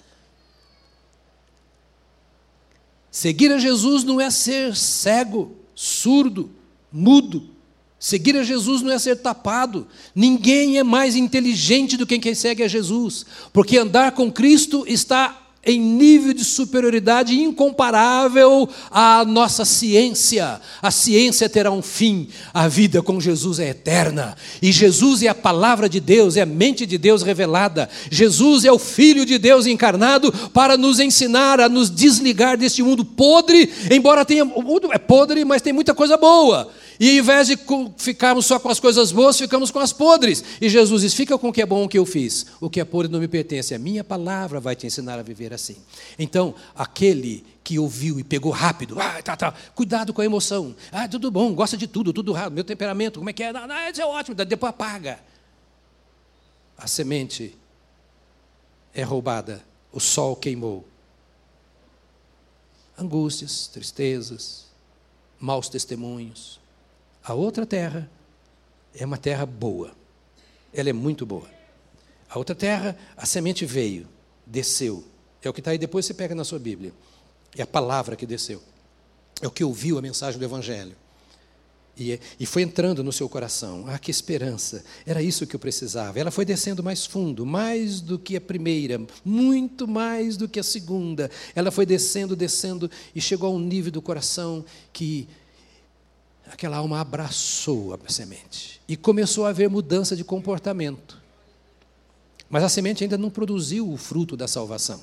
Seguir a Jesus não é ser cego, surdo, mudo. Seguir a Jesus não é ser tapado. Ninguém é mais inteligente do que quem segue a Jesus, porque andar com Cristo está em nível de superioridade incomparável à nossa ciência. A ciência terá um fim, a vida com Jesus é eterna. E Jesus é a palavra de Deus, é a mente de Deus revelada. Jesus é o Filho de Deus encarnado para nos ensinar a nos desligar deste mundo podre, embora tenha. O mundo é podre, mas tem muita coisa boa. E ao invés de ficarmos só com as coisas boas, ficamos com as podres. E Jesus diz: fica com o que é bom o que eu fiz. O que é podre não me pertence. A minha palavra vai te ensinar a viver assim. Então, aquele que ouviu e pegou rápido, ah, tá, tá, cuidado com a emoção. Ah, tudo bom, gosta de tudo, tudo rápido. Meu temperamento, como é que é? Não, isso é ótimo. Depois apaga. A semente é roubada. O sol queimou. Angústias, tristezas, maus testemunhos a outra terra é uma terra boa. Ela é muito boa. A outra terra, a semente veio, desceu. É o que está aí, depois você pega na sua Bíblia. É a palavra que desceu. É o que ouviu a mensagem do Evangelho. E, e, foi entrando no seu coração. Ah, que esperança! Era isso que eu precisava. Ela foi descendo mais fundo, mais do que a primeira, muito mais do que a segunda. Ela foi descendo, descendo e chegou a um nível do coração que aquela alma abraçou a semente e começou a haver mudança de comportamento. Mas a semente ainda não produziu o fruto da salvação,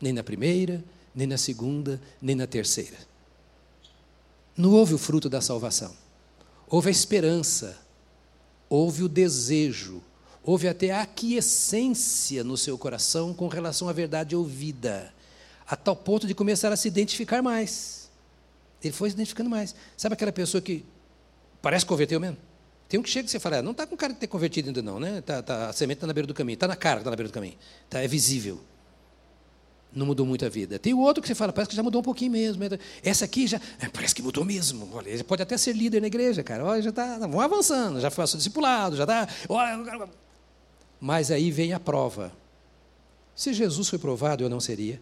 nem na primeira, nem na segunda, nem na terceira. Não houve o fruto da salvação. Houve a esperança, houve o desejo, houve até a aquiescência no seu coração com relação à verdade ouvida, a tal ponto de começar a se identificar mais. Ele foi se identificando mais. Sabe aquela pessoa que parece que converteu mesmo? Tem um que chega e você fala, ah, não está com cara de ter convertido ainda não, né? Tá, tá, a semente está na beira do caminho, está na cara está na beira do caminho. Tá, é visível. Não mudou muito a vida. Tem o outro que você fala, parece que já mudou um pouquinho mesmo. Essa aqui já, é, parece que mudou mesmo. Olha, ele pode até ser líder na igreja, cara. Olha, já está, vão avançando, já foi discipulado, já está. Mas aí vem a prova. Se Jesus foi provado, eu não seria.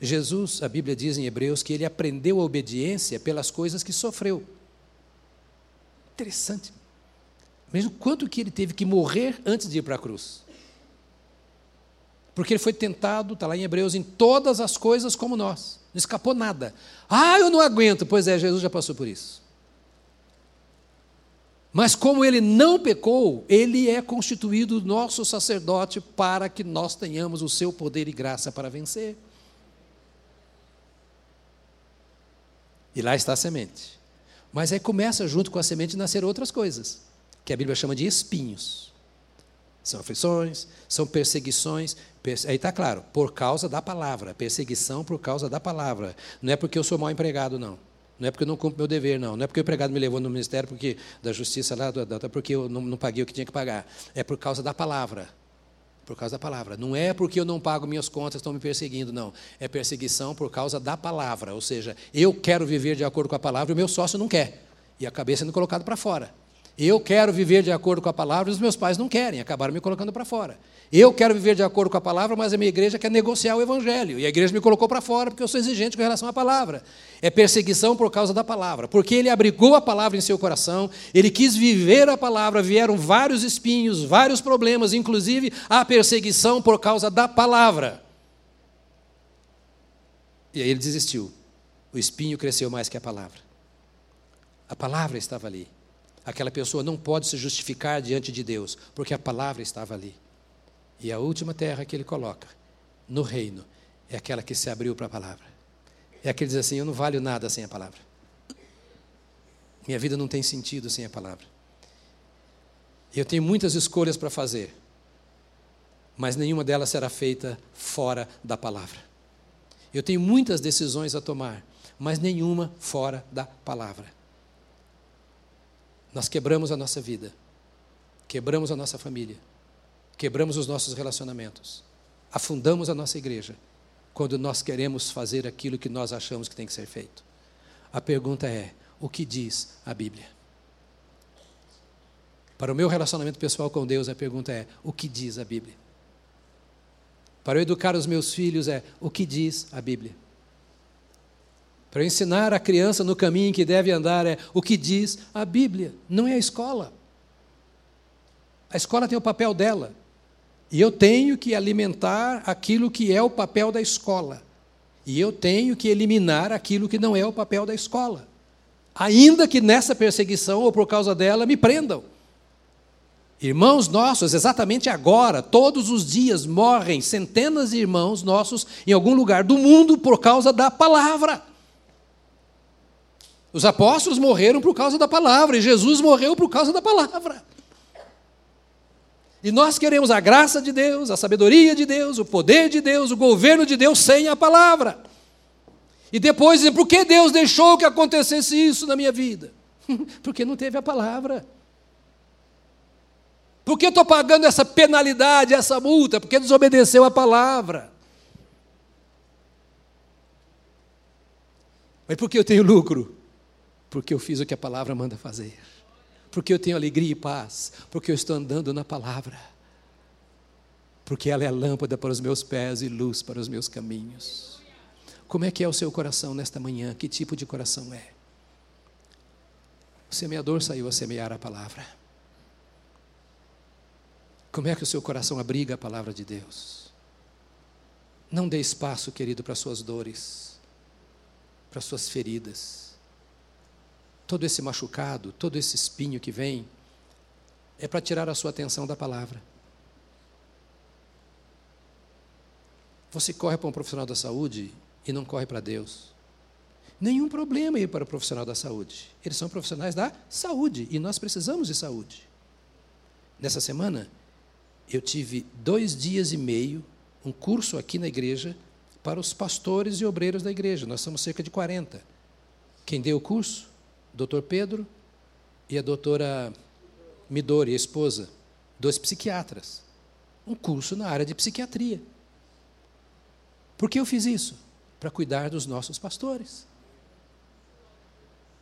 Jesus, a Bíblia diz em Hebreus que ele aprendeu a obediência pelas coisas que sofreu. Interessante. Mesmo quanto que ele teve que morrer antes de ir para a cruz. Porque ele foi tentado, está lá em Hebreus, em todas as coisas como nós. Não escapou nada. Ah, eu não aguento. Pois é, Jesus já passou por isso. Mas como ele não pecou, ele é constituído nosso sacerdote para que nós tenhamos o seu poder e graça para vencer. E lá está a semente. Mas aí começa junto com a semente nascer outras coisas, que a Bíblia chama de espinhos. São aflições, são perseguições. Aí está claro, por causa da palavra. Perseguição por causa da palavra. Não é porque eu sou mal empregado, não. Não é porque eu não cumpro meu dever, não. Não é porque o empregado me levou no ministério porque, da justiça lá, porque eu não, não paguei o que tinha que pagar. É por causa da palavra. Por causa da palavra. Não é porque eu não pago minhas contas, estão me perseguindo, não. É perseguição por causa da palavra. Ou seja, eu quero viver de acordo com a palavra e o meu sócio não quer. E acabei sendo colocado para fora. Eu quero viver de acordo com a palavra, os meus pais não querem, acabaram me colocando para fora. Eu quero viver de acordo com a palavra, mas a minha igreja quer negociar o evangelho, e a igreja me colocou para fora porque eu sou exigente com relação à palavra. É perseguição por causa da palavra, porque ele abrigou a palavra em seu coração, ele quis viver a palavra, vieram vários espinhos, vários problemas, inclusive a perseguição por causa da palavra. E aí ele desistiu. O espinho cresceu mais que a palavra. A palavra estava ali aquela pessoa não pode se justificar diante de Deus, porque a palavra estava ali. E a última terra que ele coloca no reino é aquela que se abriu para a palavra. É aquele que diz assim: Eu não valho nada sem a palavra. Minha vida não tem sentido sem a palavra. Eu tenho muitas escolhas para fazer, mas nenhuma delas será feita fora da palavra. Eu tenho muitas decisões a tomar, mas nenhuma fora da palavra. Nós quebramos a nossa vida, quebramos a nossa família, quebramos os nossos relacionamentos, afundamos a nossa igreja quando nós queremos fazer aquilo que nós achamos que tem que ser feito. A pergunta é: o que diz a Bíblia? Para o meu relacionamento pessoal com Deus, a pergunta é: o que diz a Bíblia? Para eu educar os meus filhos, é: o que diz a Bíblia? Para ensinar a criança no caminho que deve andar é o que diz a Bíblia, não é a escola. A escola tem o papel dela. E eu tenho que alimentar aquilo que é o papel da escola. E eu tenho que eliminar aquilo que não é o papel da escola. Ainda que nessa perseguição ou por causa dela me prendam. Irmãos nossos, exatamente agora, todos os dias morrem centenas de irmãos nossos em algum lugar do mundo por causa da palavra. Os apóstolos morreram por causa da palavra, e Jesus morreu por causa da palavra. E nós queremos a graça de Deus, a sabedoria de Deus, o poder de Deus, o governo de Deus sem a palavra. E depois dizem, por que Deus deixou que acontecesse isso na minha vida? Porque não teve a palavra. Por que estou pagando essa penalidade, essa multa? Porque desobedeceu a palavra. Mas por que eu tenho lucro? Porque eu fiz o que a palavra manda fazer, porque eu tenho alegria e paz, porque eu estou andando na palavra, porque ela é lâmpada para os meus pés e luz para os meus caminhos. Como é que é o seu coração nesta manhã? Que tipo de coração é? O semeador saiu a semear a palavra. Como é que o seu coração abriga a palavra de Deus? Não dê espaço, querido, para suas dores, para suas feridas todo esse machucado, todo esse espinho que vem, é para tirar a sua atenção da palavra. Você corre para um profissional da saúde e não corre para Deus. Nenhum problema ir para o profissional da saúde. Eles são profissionais da saúde e nós precisamos de saúde. Nessa semana, eu tive dois dias e meio, um curso aqui na igreja, para os pastores e obreiros da igreja. Nós somos cerca de 40. Quem deu o curso? Doutor Pedro e a doutora Midori, a esposa, dois psiquiatras. Um curso na área de psiquiatria. Por que eu fiz isso? Para cuidar dos nossos pastores.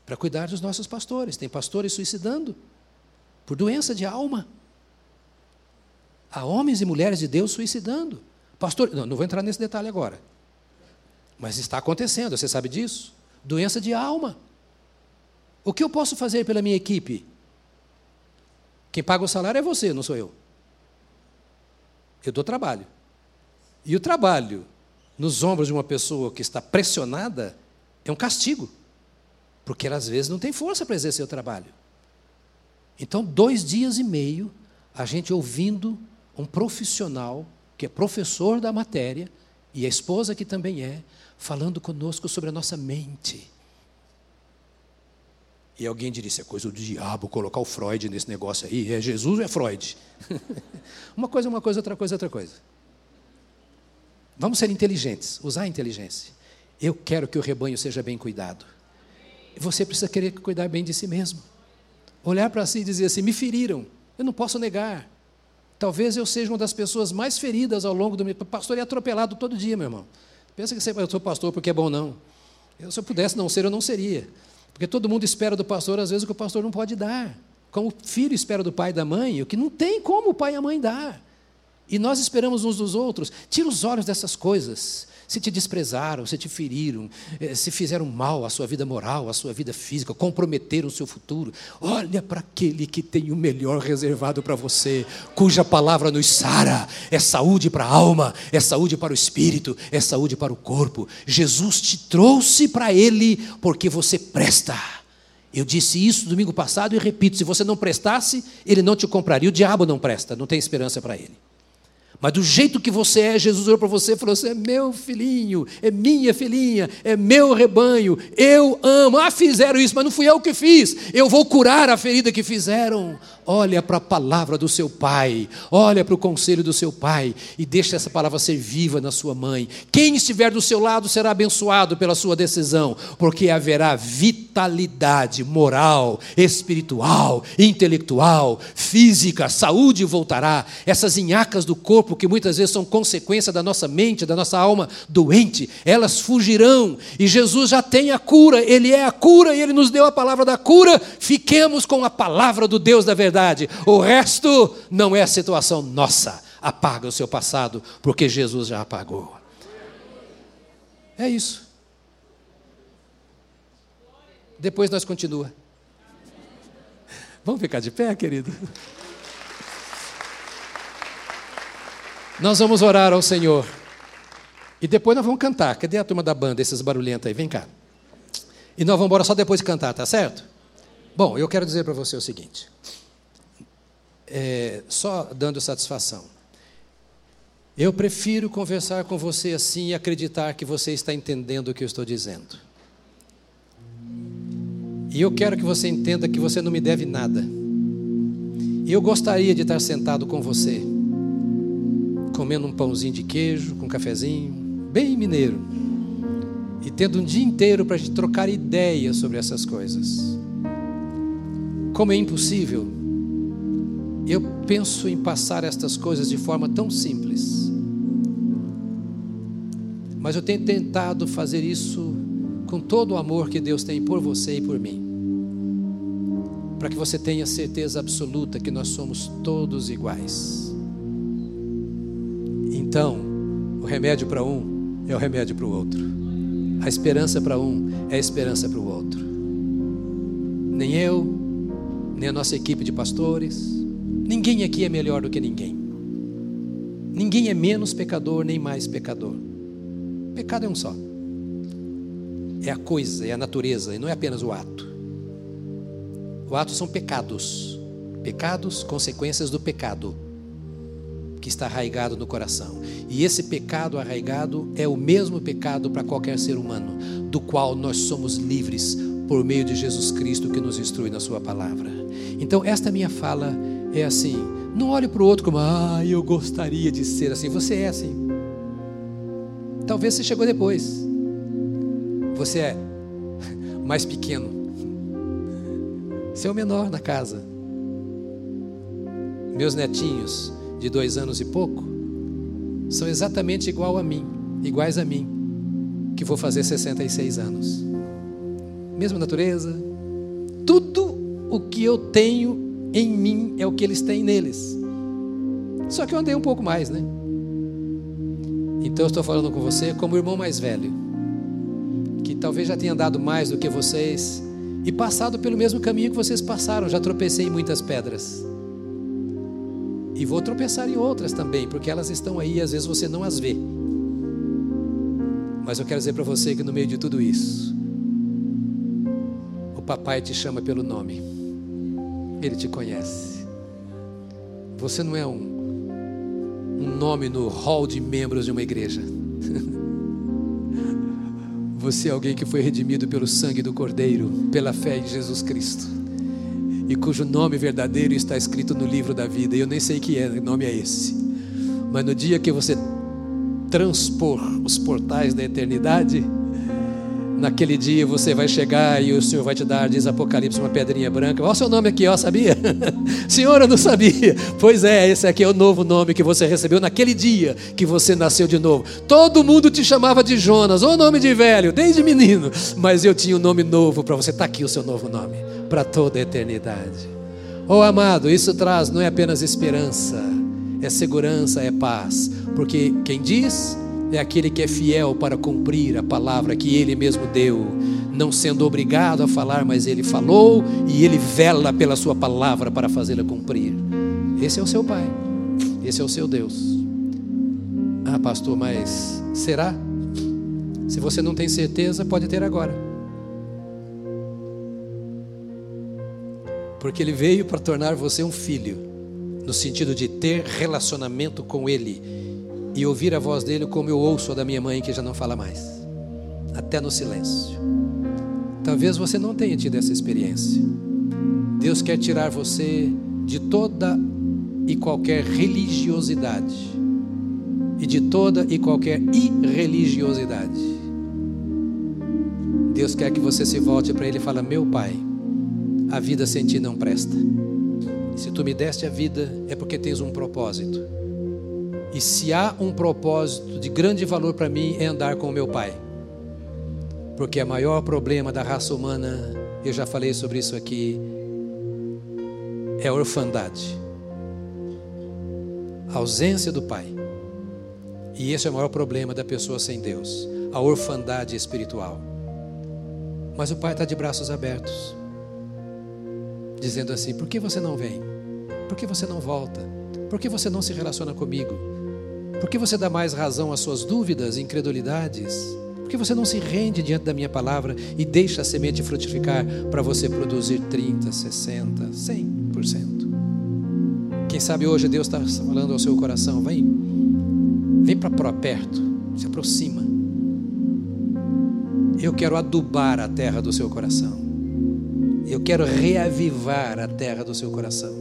Para cuidar dos nossos pastores. Tem pastores suicidando por doença de alma. Há homens e mulheres de Deus suicidando. Pastor, não, não vou entrar nesse detalhe agora. Mas está acontecendo, você sabe disso? Doença de alma. O que eu posso fazer pela minha equipe? Quem paga o salário é você, não sou eu. Eu dou trabalho. E o trabalho nos ombros de uma pessoa que está pressionada é um castigo, porque ela às vezes não tem força para exercer o trabalho. Então, dois dias e meio, a gente ouvindo um profissional que é professor da matéria, e a esposa que também é, falando conosco sobre a nossa mente. E alguém diria, isso é coisa do diabo, colocar o Freud nesse negócio aí, é Jesus ou é Freud? uma coisa uma coisa, outra coisa outra coisa. Vamos ser inteligentes, usar a inteligência. Eu quero que o rebanho seja bem cuidado. Você precisa querer cuidar bem de si mesmo. Olhar para si e dizer assim: me feriram, eu não posso negar. Talvez eu seja uma das pessoas mais feridas ao longo do meu. Pastor é atropelado todo dia, meu irmão. Pensa que eu sou pastor porque é bom, não. Eu, se eu pudesse não ser, eu não seria. Porque todo mundo espera do pastor, às vezes, o que o pastor não pode dar. Como o filho espera do pai e da mãe, o que não tem como o pai e a mãe dar. E nós esperamos uns dos outros. Tira os olhos dessas coisas se te desprezaram, se te feriram, eh, se fizeram mal à sua vida moral, à sua vida física, comprometeram o seu futuro, olha para aquele que tem o melhor reservado para você, cuja palavra nos sara, é saúde para a alma, é saúde para o espírito, é saúde para o corpo. Jesus te trouxe para Ele porque você presta. Eu disse isso domingo passado e repito: se você não prestasse, Ele não te compraria. O diabo não presta, não tem esperança para Ele. Mas do jeito que você é, Jesus olhou para você e falou assim: é meu filhinho, é minha filhinha, é meu rebanho, eu amo. Ah, fizeram isso, mas não fui eu que fiz. Eu vou curar a ferida que fizeram. Olha para a palavra do seu pai, olha para o conselho do seu pai e deixa essa palavra ser viva na sua mãe. Quem estiver do seu lado será abençoado pela sua decisão, porque haverá vitalidade moral, espiritual, intelectual, física, saúde voltará. Essas inhacas do corpo que muitas vezes são consequência da nossa mente, da nossa alma doente, elas fugirão. E Jesus já tem a cura, ele é a cura e ele nos deu a palavra da cura. Fiquemos com a palavra do Deus da verdade. O resto não é a situação nossa. Apaga o seu passado, porque Jesus já apagou. É isso. Depois nós continua. Vamos ficar de pé, querido? Nós vamos orar ao Senhor. E depois nós vamos cantar. Cadê a turma da banda, esses barulhentos aí? Vem cá. E nós vamos embora só depois de cantar, tá certo? Bom, eu quero dizer para você o seguinte é, só dando satisfação. Eu prefiro conversar com você assim e acreditar que você está entendendo o que eu estou dizendo. E eu quero que você entenda que você não me deve nada. Eu gostaria de estar sentado com você, comendo um pãozinho de queijo, com um cafezinho, bem mineiro, e tendo um dia inteiro para a gente trocar ideias sobre essas coisas. Como é impossível eu penso em passar estas coisas de forma tão simples. Mas eu tenho tentado fazer isso com todo o amor que Deus tem por você e por mim. Para que você tenha certeza absoluta que nós somos todos iguais. Então, o remédio para um é o remédio para o outro. A esperança para um é a esperança para o outro. Nem eu, nem a nossa equipe de pastores, Ninguém aqui é melhor do que ninguém. Ninguém é menos pecador nem mais pecador. Pecado é um só. É a coisa, é a natureza, e não é apenas o ato. O ato são pecados. Pecados, consequências do pecado que está arraigado no coração. E esse pecado arraigado é o mesmo pecado para qualquer ser humano, do qual nós somos livres por meio de Jesus Cristo que nos instrui na Sua palavra. Então, esta minha fala é assim. Não olhe para o outro como, ah, eu gostaria de ser assim. Você é assim. Talvez você chegou depois. Você é mais pequeno. Você é o menor na casa. Meus netinhos, de dois anos e pouco, são exatamente igual a mim, iguais a mim, que vou fazer 66 anos. Mesma natureza, tudo o que eu tenho em mim é o que eles têm neles. Só que eu andei um pouco mais, né? Então eu estou falando com você como irmão mais velho, que talvez já tenha andado mais do que vocês e passado pelo mesmo caminho que vocês passaram, já tropecei em muitas pedras. E vou tropeçar em outras também, porque elas estão aí e às vezes você não as vê. Mas eu quero dizer para você que no meio de tudo isso, o papai te chama pelo nome. Ele te conhece. Você não é um, um nome no hall de membros de uma igreja. Você é alguém que foi redimido pelo sangue do Cordeiro, pela fé em Jesus Cristo, e cujo nome verdadeiro está escrito no livro da vida. Eu nem sei que é, nome é esse. Mas no dia que você transpor os portais da eternidade, Naquele dia você vai chegar e o Senhor vai te dar, diz Apocalipse, uma pedrinha branca. Olha o seu nome aqui, ó, sabia? Senhor, eu não sabia. Pois é, esse aqui é o novo nome que você recebeu naquele dia que você nasceu de novo. Todo mundo te chamava de Jonas, ou nome de velho, desde menino. Mas eu tinha um nome novo para você. Está aqui o seu novo nome, para toda a eternidade. Oh amado, isso traz não é apenas esperança, é segurança, é paz. Porque quem diz é aquele que é fiel para cumprir a palavra que ele mesmo deu, não sendo obrigado a falar, mas ele falou e ele vela pela sua palavra para fazê-la cumprir. Esse é o seu Pai, esse é o seu Deus. Ah, pastor, mas será? Se você não tem certeza, pode ter agora. Porque ele veio para tornar você um filho, no sentido de ter relacionamento com ele e ouvir a voz dele como eu ouço a da minha mãe que já não fala mais, até no silêncio. Talvez você não tenha tido essa experiência. Deus quer tirar você de toda e qualquer religiosidade e de toda e qualquer irreligiosidade. Deus quer que você se volte para Ele e fale: Meu Pai, a vida sem ti não presta. Se tu me deste a vida, é porque tens um propósito. E se há um propósito de grande valor para mim é andar com o meu pai. Porque o maior problema da raça humana, eu já falei sobre isso aqui, é a orfandade. A ausência do pai. E esse é o maior problema da pessoa sem Deus, a orfandade espiritual. Mas o pai está de braços abertos, dizendo assim: por que você não vem? Por que você não volta? Por que você não se relaciona comigo? Por que você dá mais razão às suas dúvidas e incredulidades? Por que você não se rende diante da minha palavra e deixa a semente frutificar para você produzir 30, 60, 100%? Quem sabe hoje Deus está falando ao seu coração: vem, vem para perto, se aproxima. Eu quero adubar a terra do seu coração. Eu quero reavivar a terra do seu coração.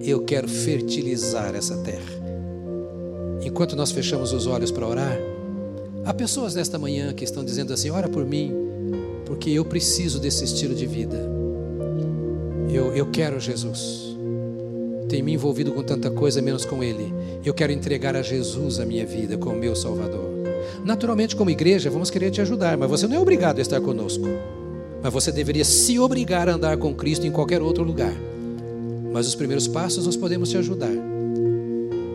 Eu quero fertilizar essa terra enquanto nós fechamos os olhos para orar, há pessoas nesta manhã que estão dizendo assim: ora por mim, porque eu preciso desse estilo de vida. Eu, eu quero Jesus. Tenho me envolvido com tanta coisa, menos com Ele. Eu quero entregar a Jesus a minha vida como meu Salvador. Naturalmente, como igreja, vamos querer te ajudar, mas você não é obrigado a estar conosco. Mas você deveria se obrigar a andar com Cristo em qualquer outro lugar. Mas os primeiros passos nós podemos te ajudar.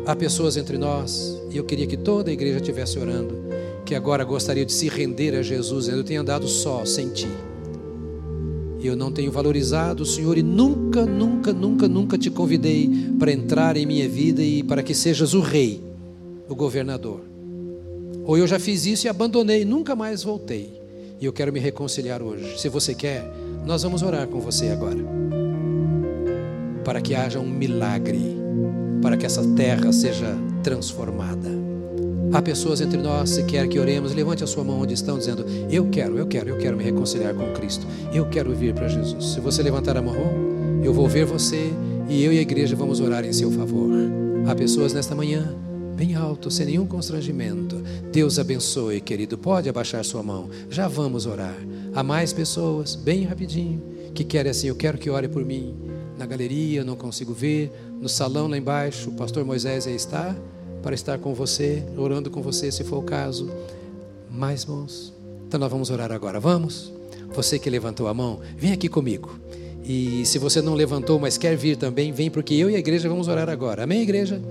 Há pessoas entre nós, e eu queria que toda a igreja estivesse orando, que agora gostaria de se render a Jesus. Eu tenho andado só, sem ti. Eu não tenho valorizado o Senhor e nunca, nunca, nunca, nunca te convidei para entrar em minha vida e para que sejas o rei, o governador. Ou eu já fiz isso e abandonei, nunca mais voltei. E eu quero me reconciliar hoje. Se você quer, nós vamos orar com você agora. Para que haja um milagre para que essa terra seja transformada. Há pessoas entre nós, se quer que oremos, levante a sua mão onde estão, dizendo: Eu quero, eu quero, eu quero me reconciliar com Cristo, eu quero vir para Jesus. Se você levantar a mão, eu vou ver você e eu e a igreja vamos orar em seu favor. Há pessoas nesta manhã, bem alto, sem nenhum constrangimento. Deus abençoe, querido. Pode abaixar sua mão, já vamos orar. Há mais pessoas, bem rapidinho, que querem assim: Eu quero que ore por mim. Na galeria, não consigo ver, no salão lá embaixo, o pastor Moisés aí está para estar com você, orando com você, se for o caso. Mais mãos. Então nós vamos orar agora. Vamos? Você que levantou a mão, vem aqui comigo. E se você não levantou, mas quer vir também, vem, porque eu e a igreja vamos orar agora. Amém, igreja?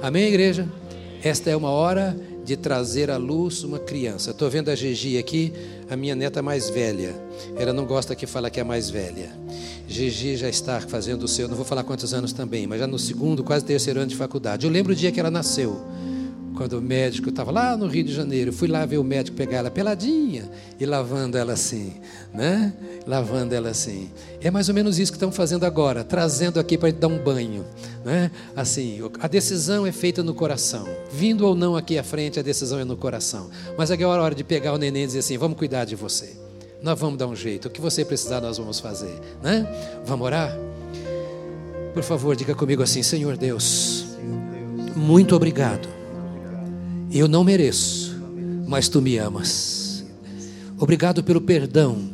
Amém, igreja? Esta é uma hora de trazer à luz uma criança. Estou vendo a Gigi aqui, a minha neta mais velha. Ela não gosta que fala que é mais velha. Gigi já está fazendo o seu, não vou falar quantos anos também, mas já no segundo, quase terceiro ano de faculdade. Eu lembro o dia que ela nasceu quando o médico estava lá no Rio de Janeiro, fui lá ver o médico pegar ela peladinha e lavando ela assim, né? Lavando ela assim. É mais ou menos isso que estão fazendo agora, trazendo aqui para dar um banho, né? Assim, a decisão é feita no coração. Vindo ou não aqui à frente, a decisão é no coração. Mas agora é hora de pegar o neném e dizer assim: vamos cuidar de você. Nós vamos dar um jeito. O que você precisar, nós vamos fazer, né? Vamos orar? Por favor, diga comigo assim: Senhor Deus, muito obrigado eu não mereço, mas tu me amas. Obrigado pelo perdão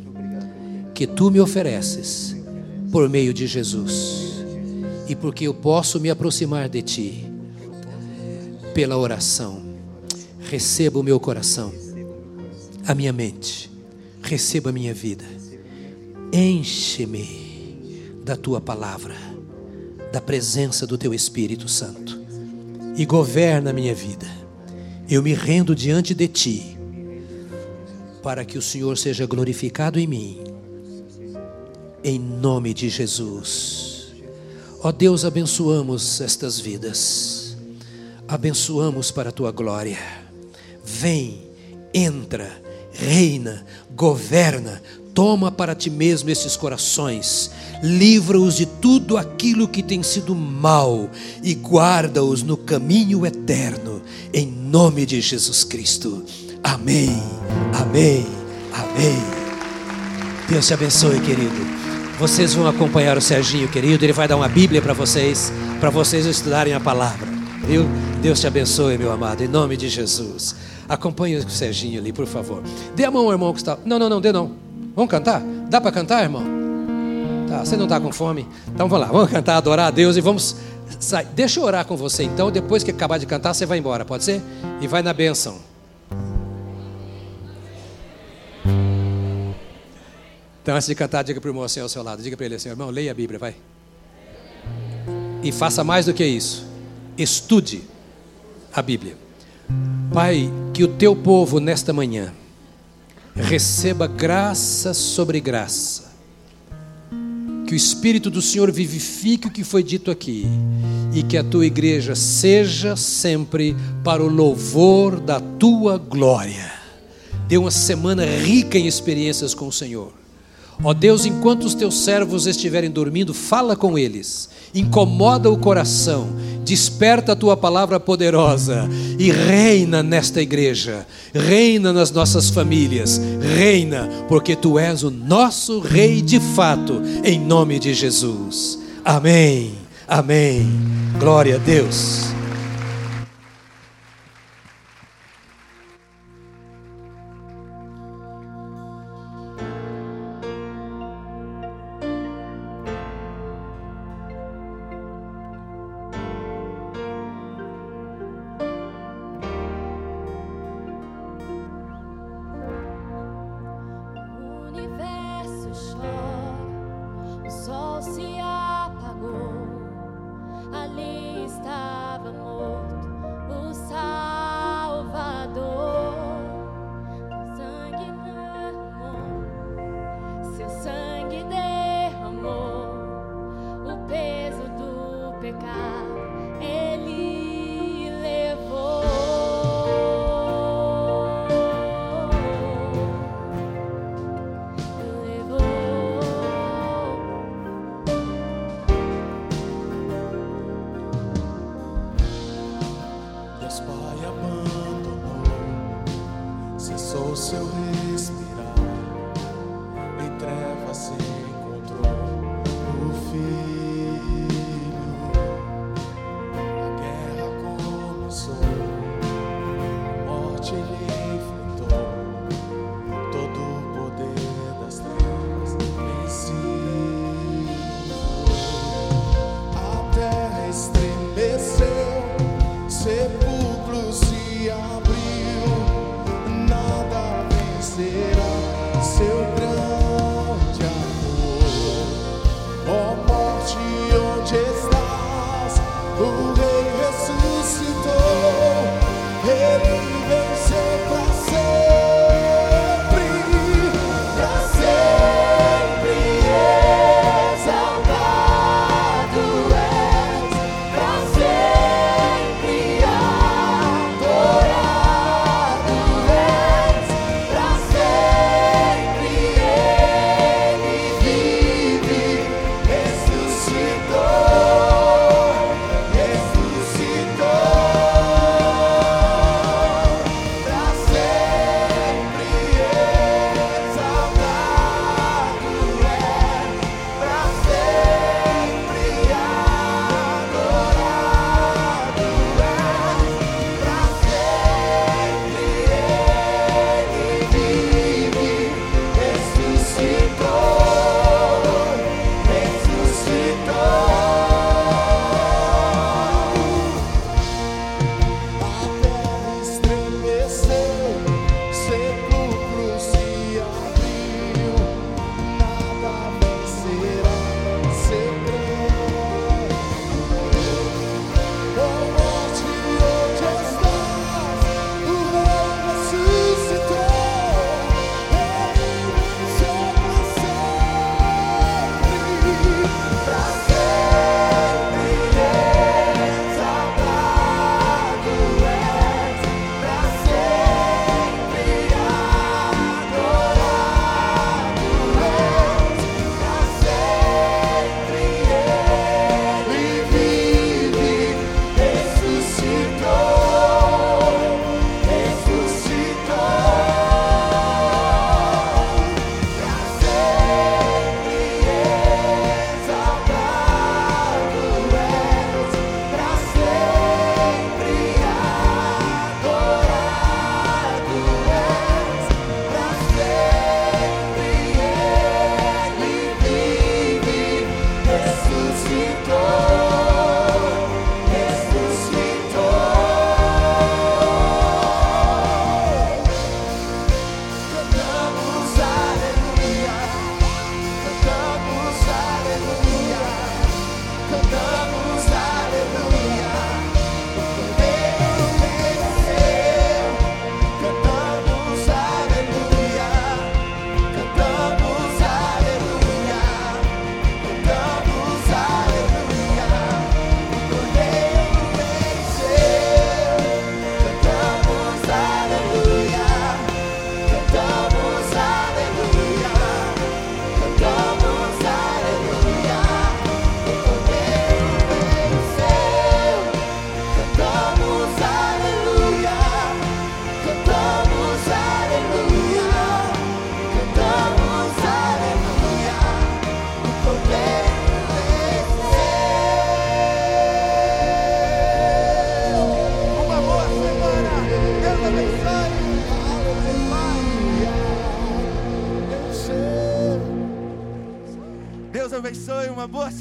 que tu me ofereces por meio de Jesus e porque eu posso me aproximar de ti pela oração. Receba o meu coração, a minha mente, receba a minha vida. Enche-me da tua palavra, da presença do teu Espírito Santo e governa a minha vida eu me rendo diante de Ti, para que o Senhor seja glorificado em mim, em nome de Jesus. Ó Deus, abençoamos estas vidas, abençoamos para a Tua glória. Vem, entra, reina, governa, toma para ti mesmo esses corações, livra-os de tudo aquilo que tem sido mal e guarda-os no caminho eterno em nome de Jesus Cristo. Amém, amém, amém. Deus te abençoe, querido. Vocês vão acompanhar o Serginho, querido. Ele vai dar uma Bíblia para vocês, para vocês estudarem a palavra. Viu? Deus te abençoe, meu amado, em nome de Jesus. Acompanhe o Serginho ali, por favor. Dê a mão ao irmão que está. Não, não, não, dê não. Vamos cantar? Dá para cantar, irmão? Tá, você não está com fome? Então vamos lá, vamos cantar, adorar a Deus e vamos Sai. Deixa eu orar com você então. Depois que acabar de cantar, você vai embora, pode ser? E vai na bênção. Então, antes de cantar, diga para o irmão assim ao seu lado: diga para ele assim, irmão, leia a Bíblia, vai. E faça mais do que isso. Estude a Bíblia. Pai, que o teu povo nesta manhã receba graça sobre graça que o Espírito do Senhor vivifique o que foi dito aqui e que a tua igreja seja sempre para o louvor da tua glória. Dê uma semana rica em experiências com o Senhor. Ó Deus, enquanto os teus servos estiverem dormindo, fala com eles, incomoda o coração, desperta a tua palavra poderosa e reina nesta igreja, reina nas nossas famílias, reina, porque tu és o nosso Rei de fato, em nome de Jesus. Amém, amém. Glória a Deus.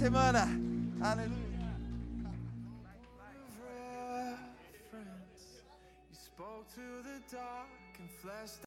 Semana.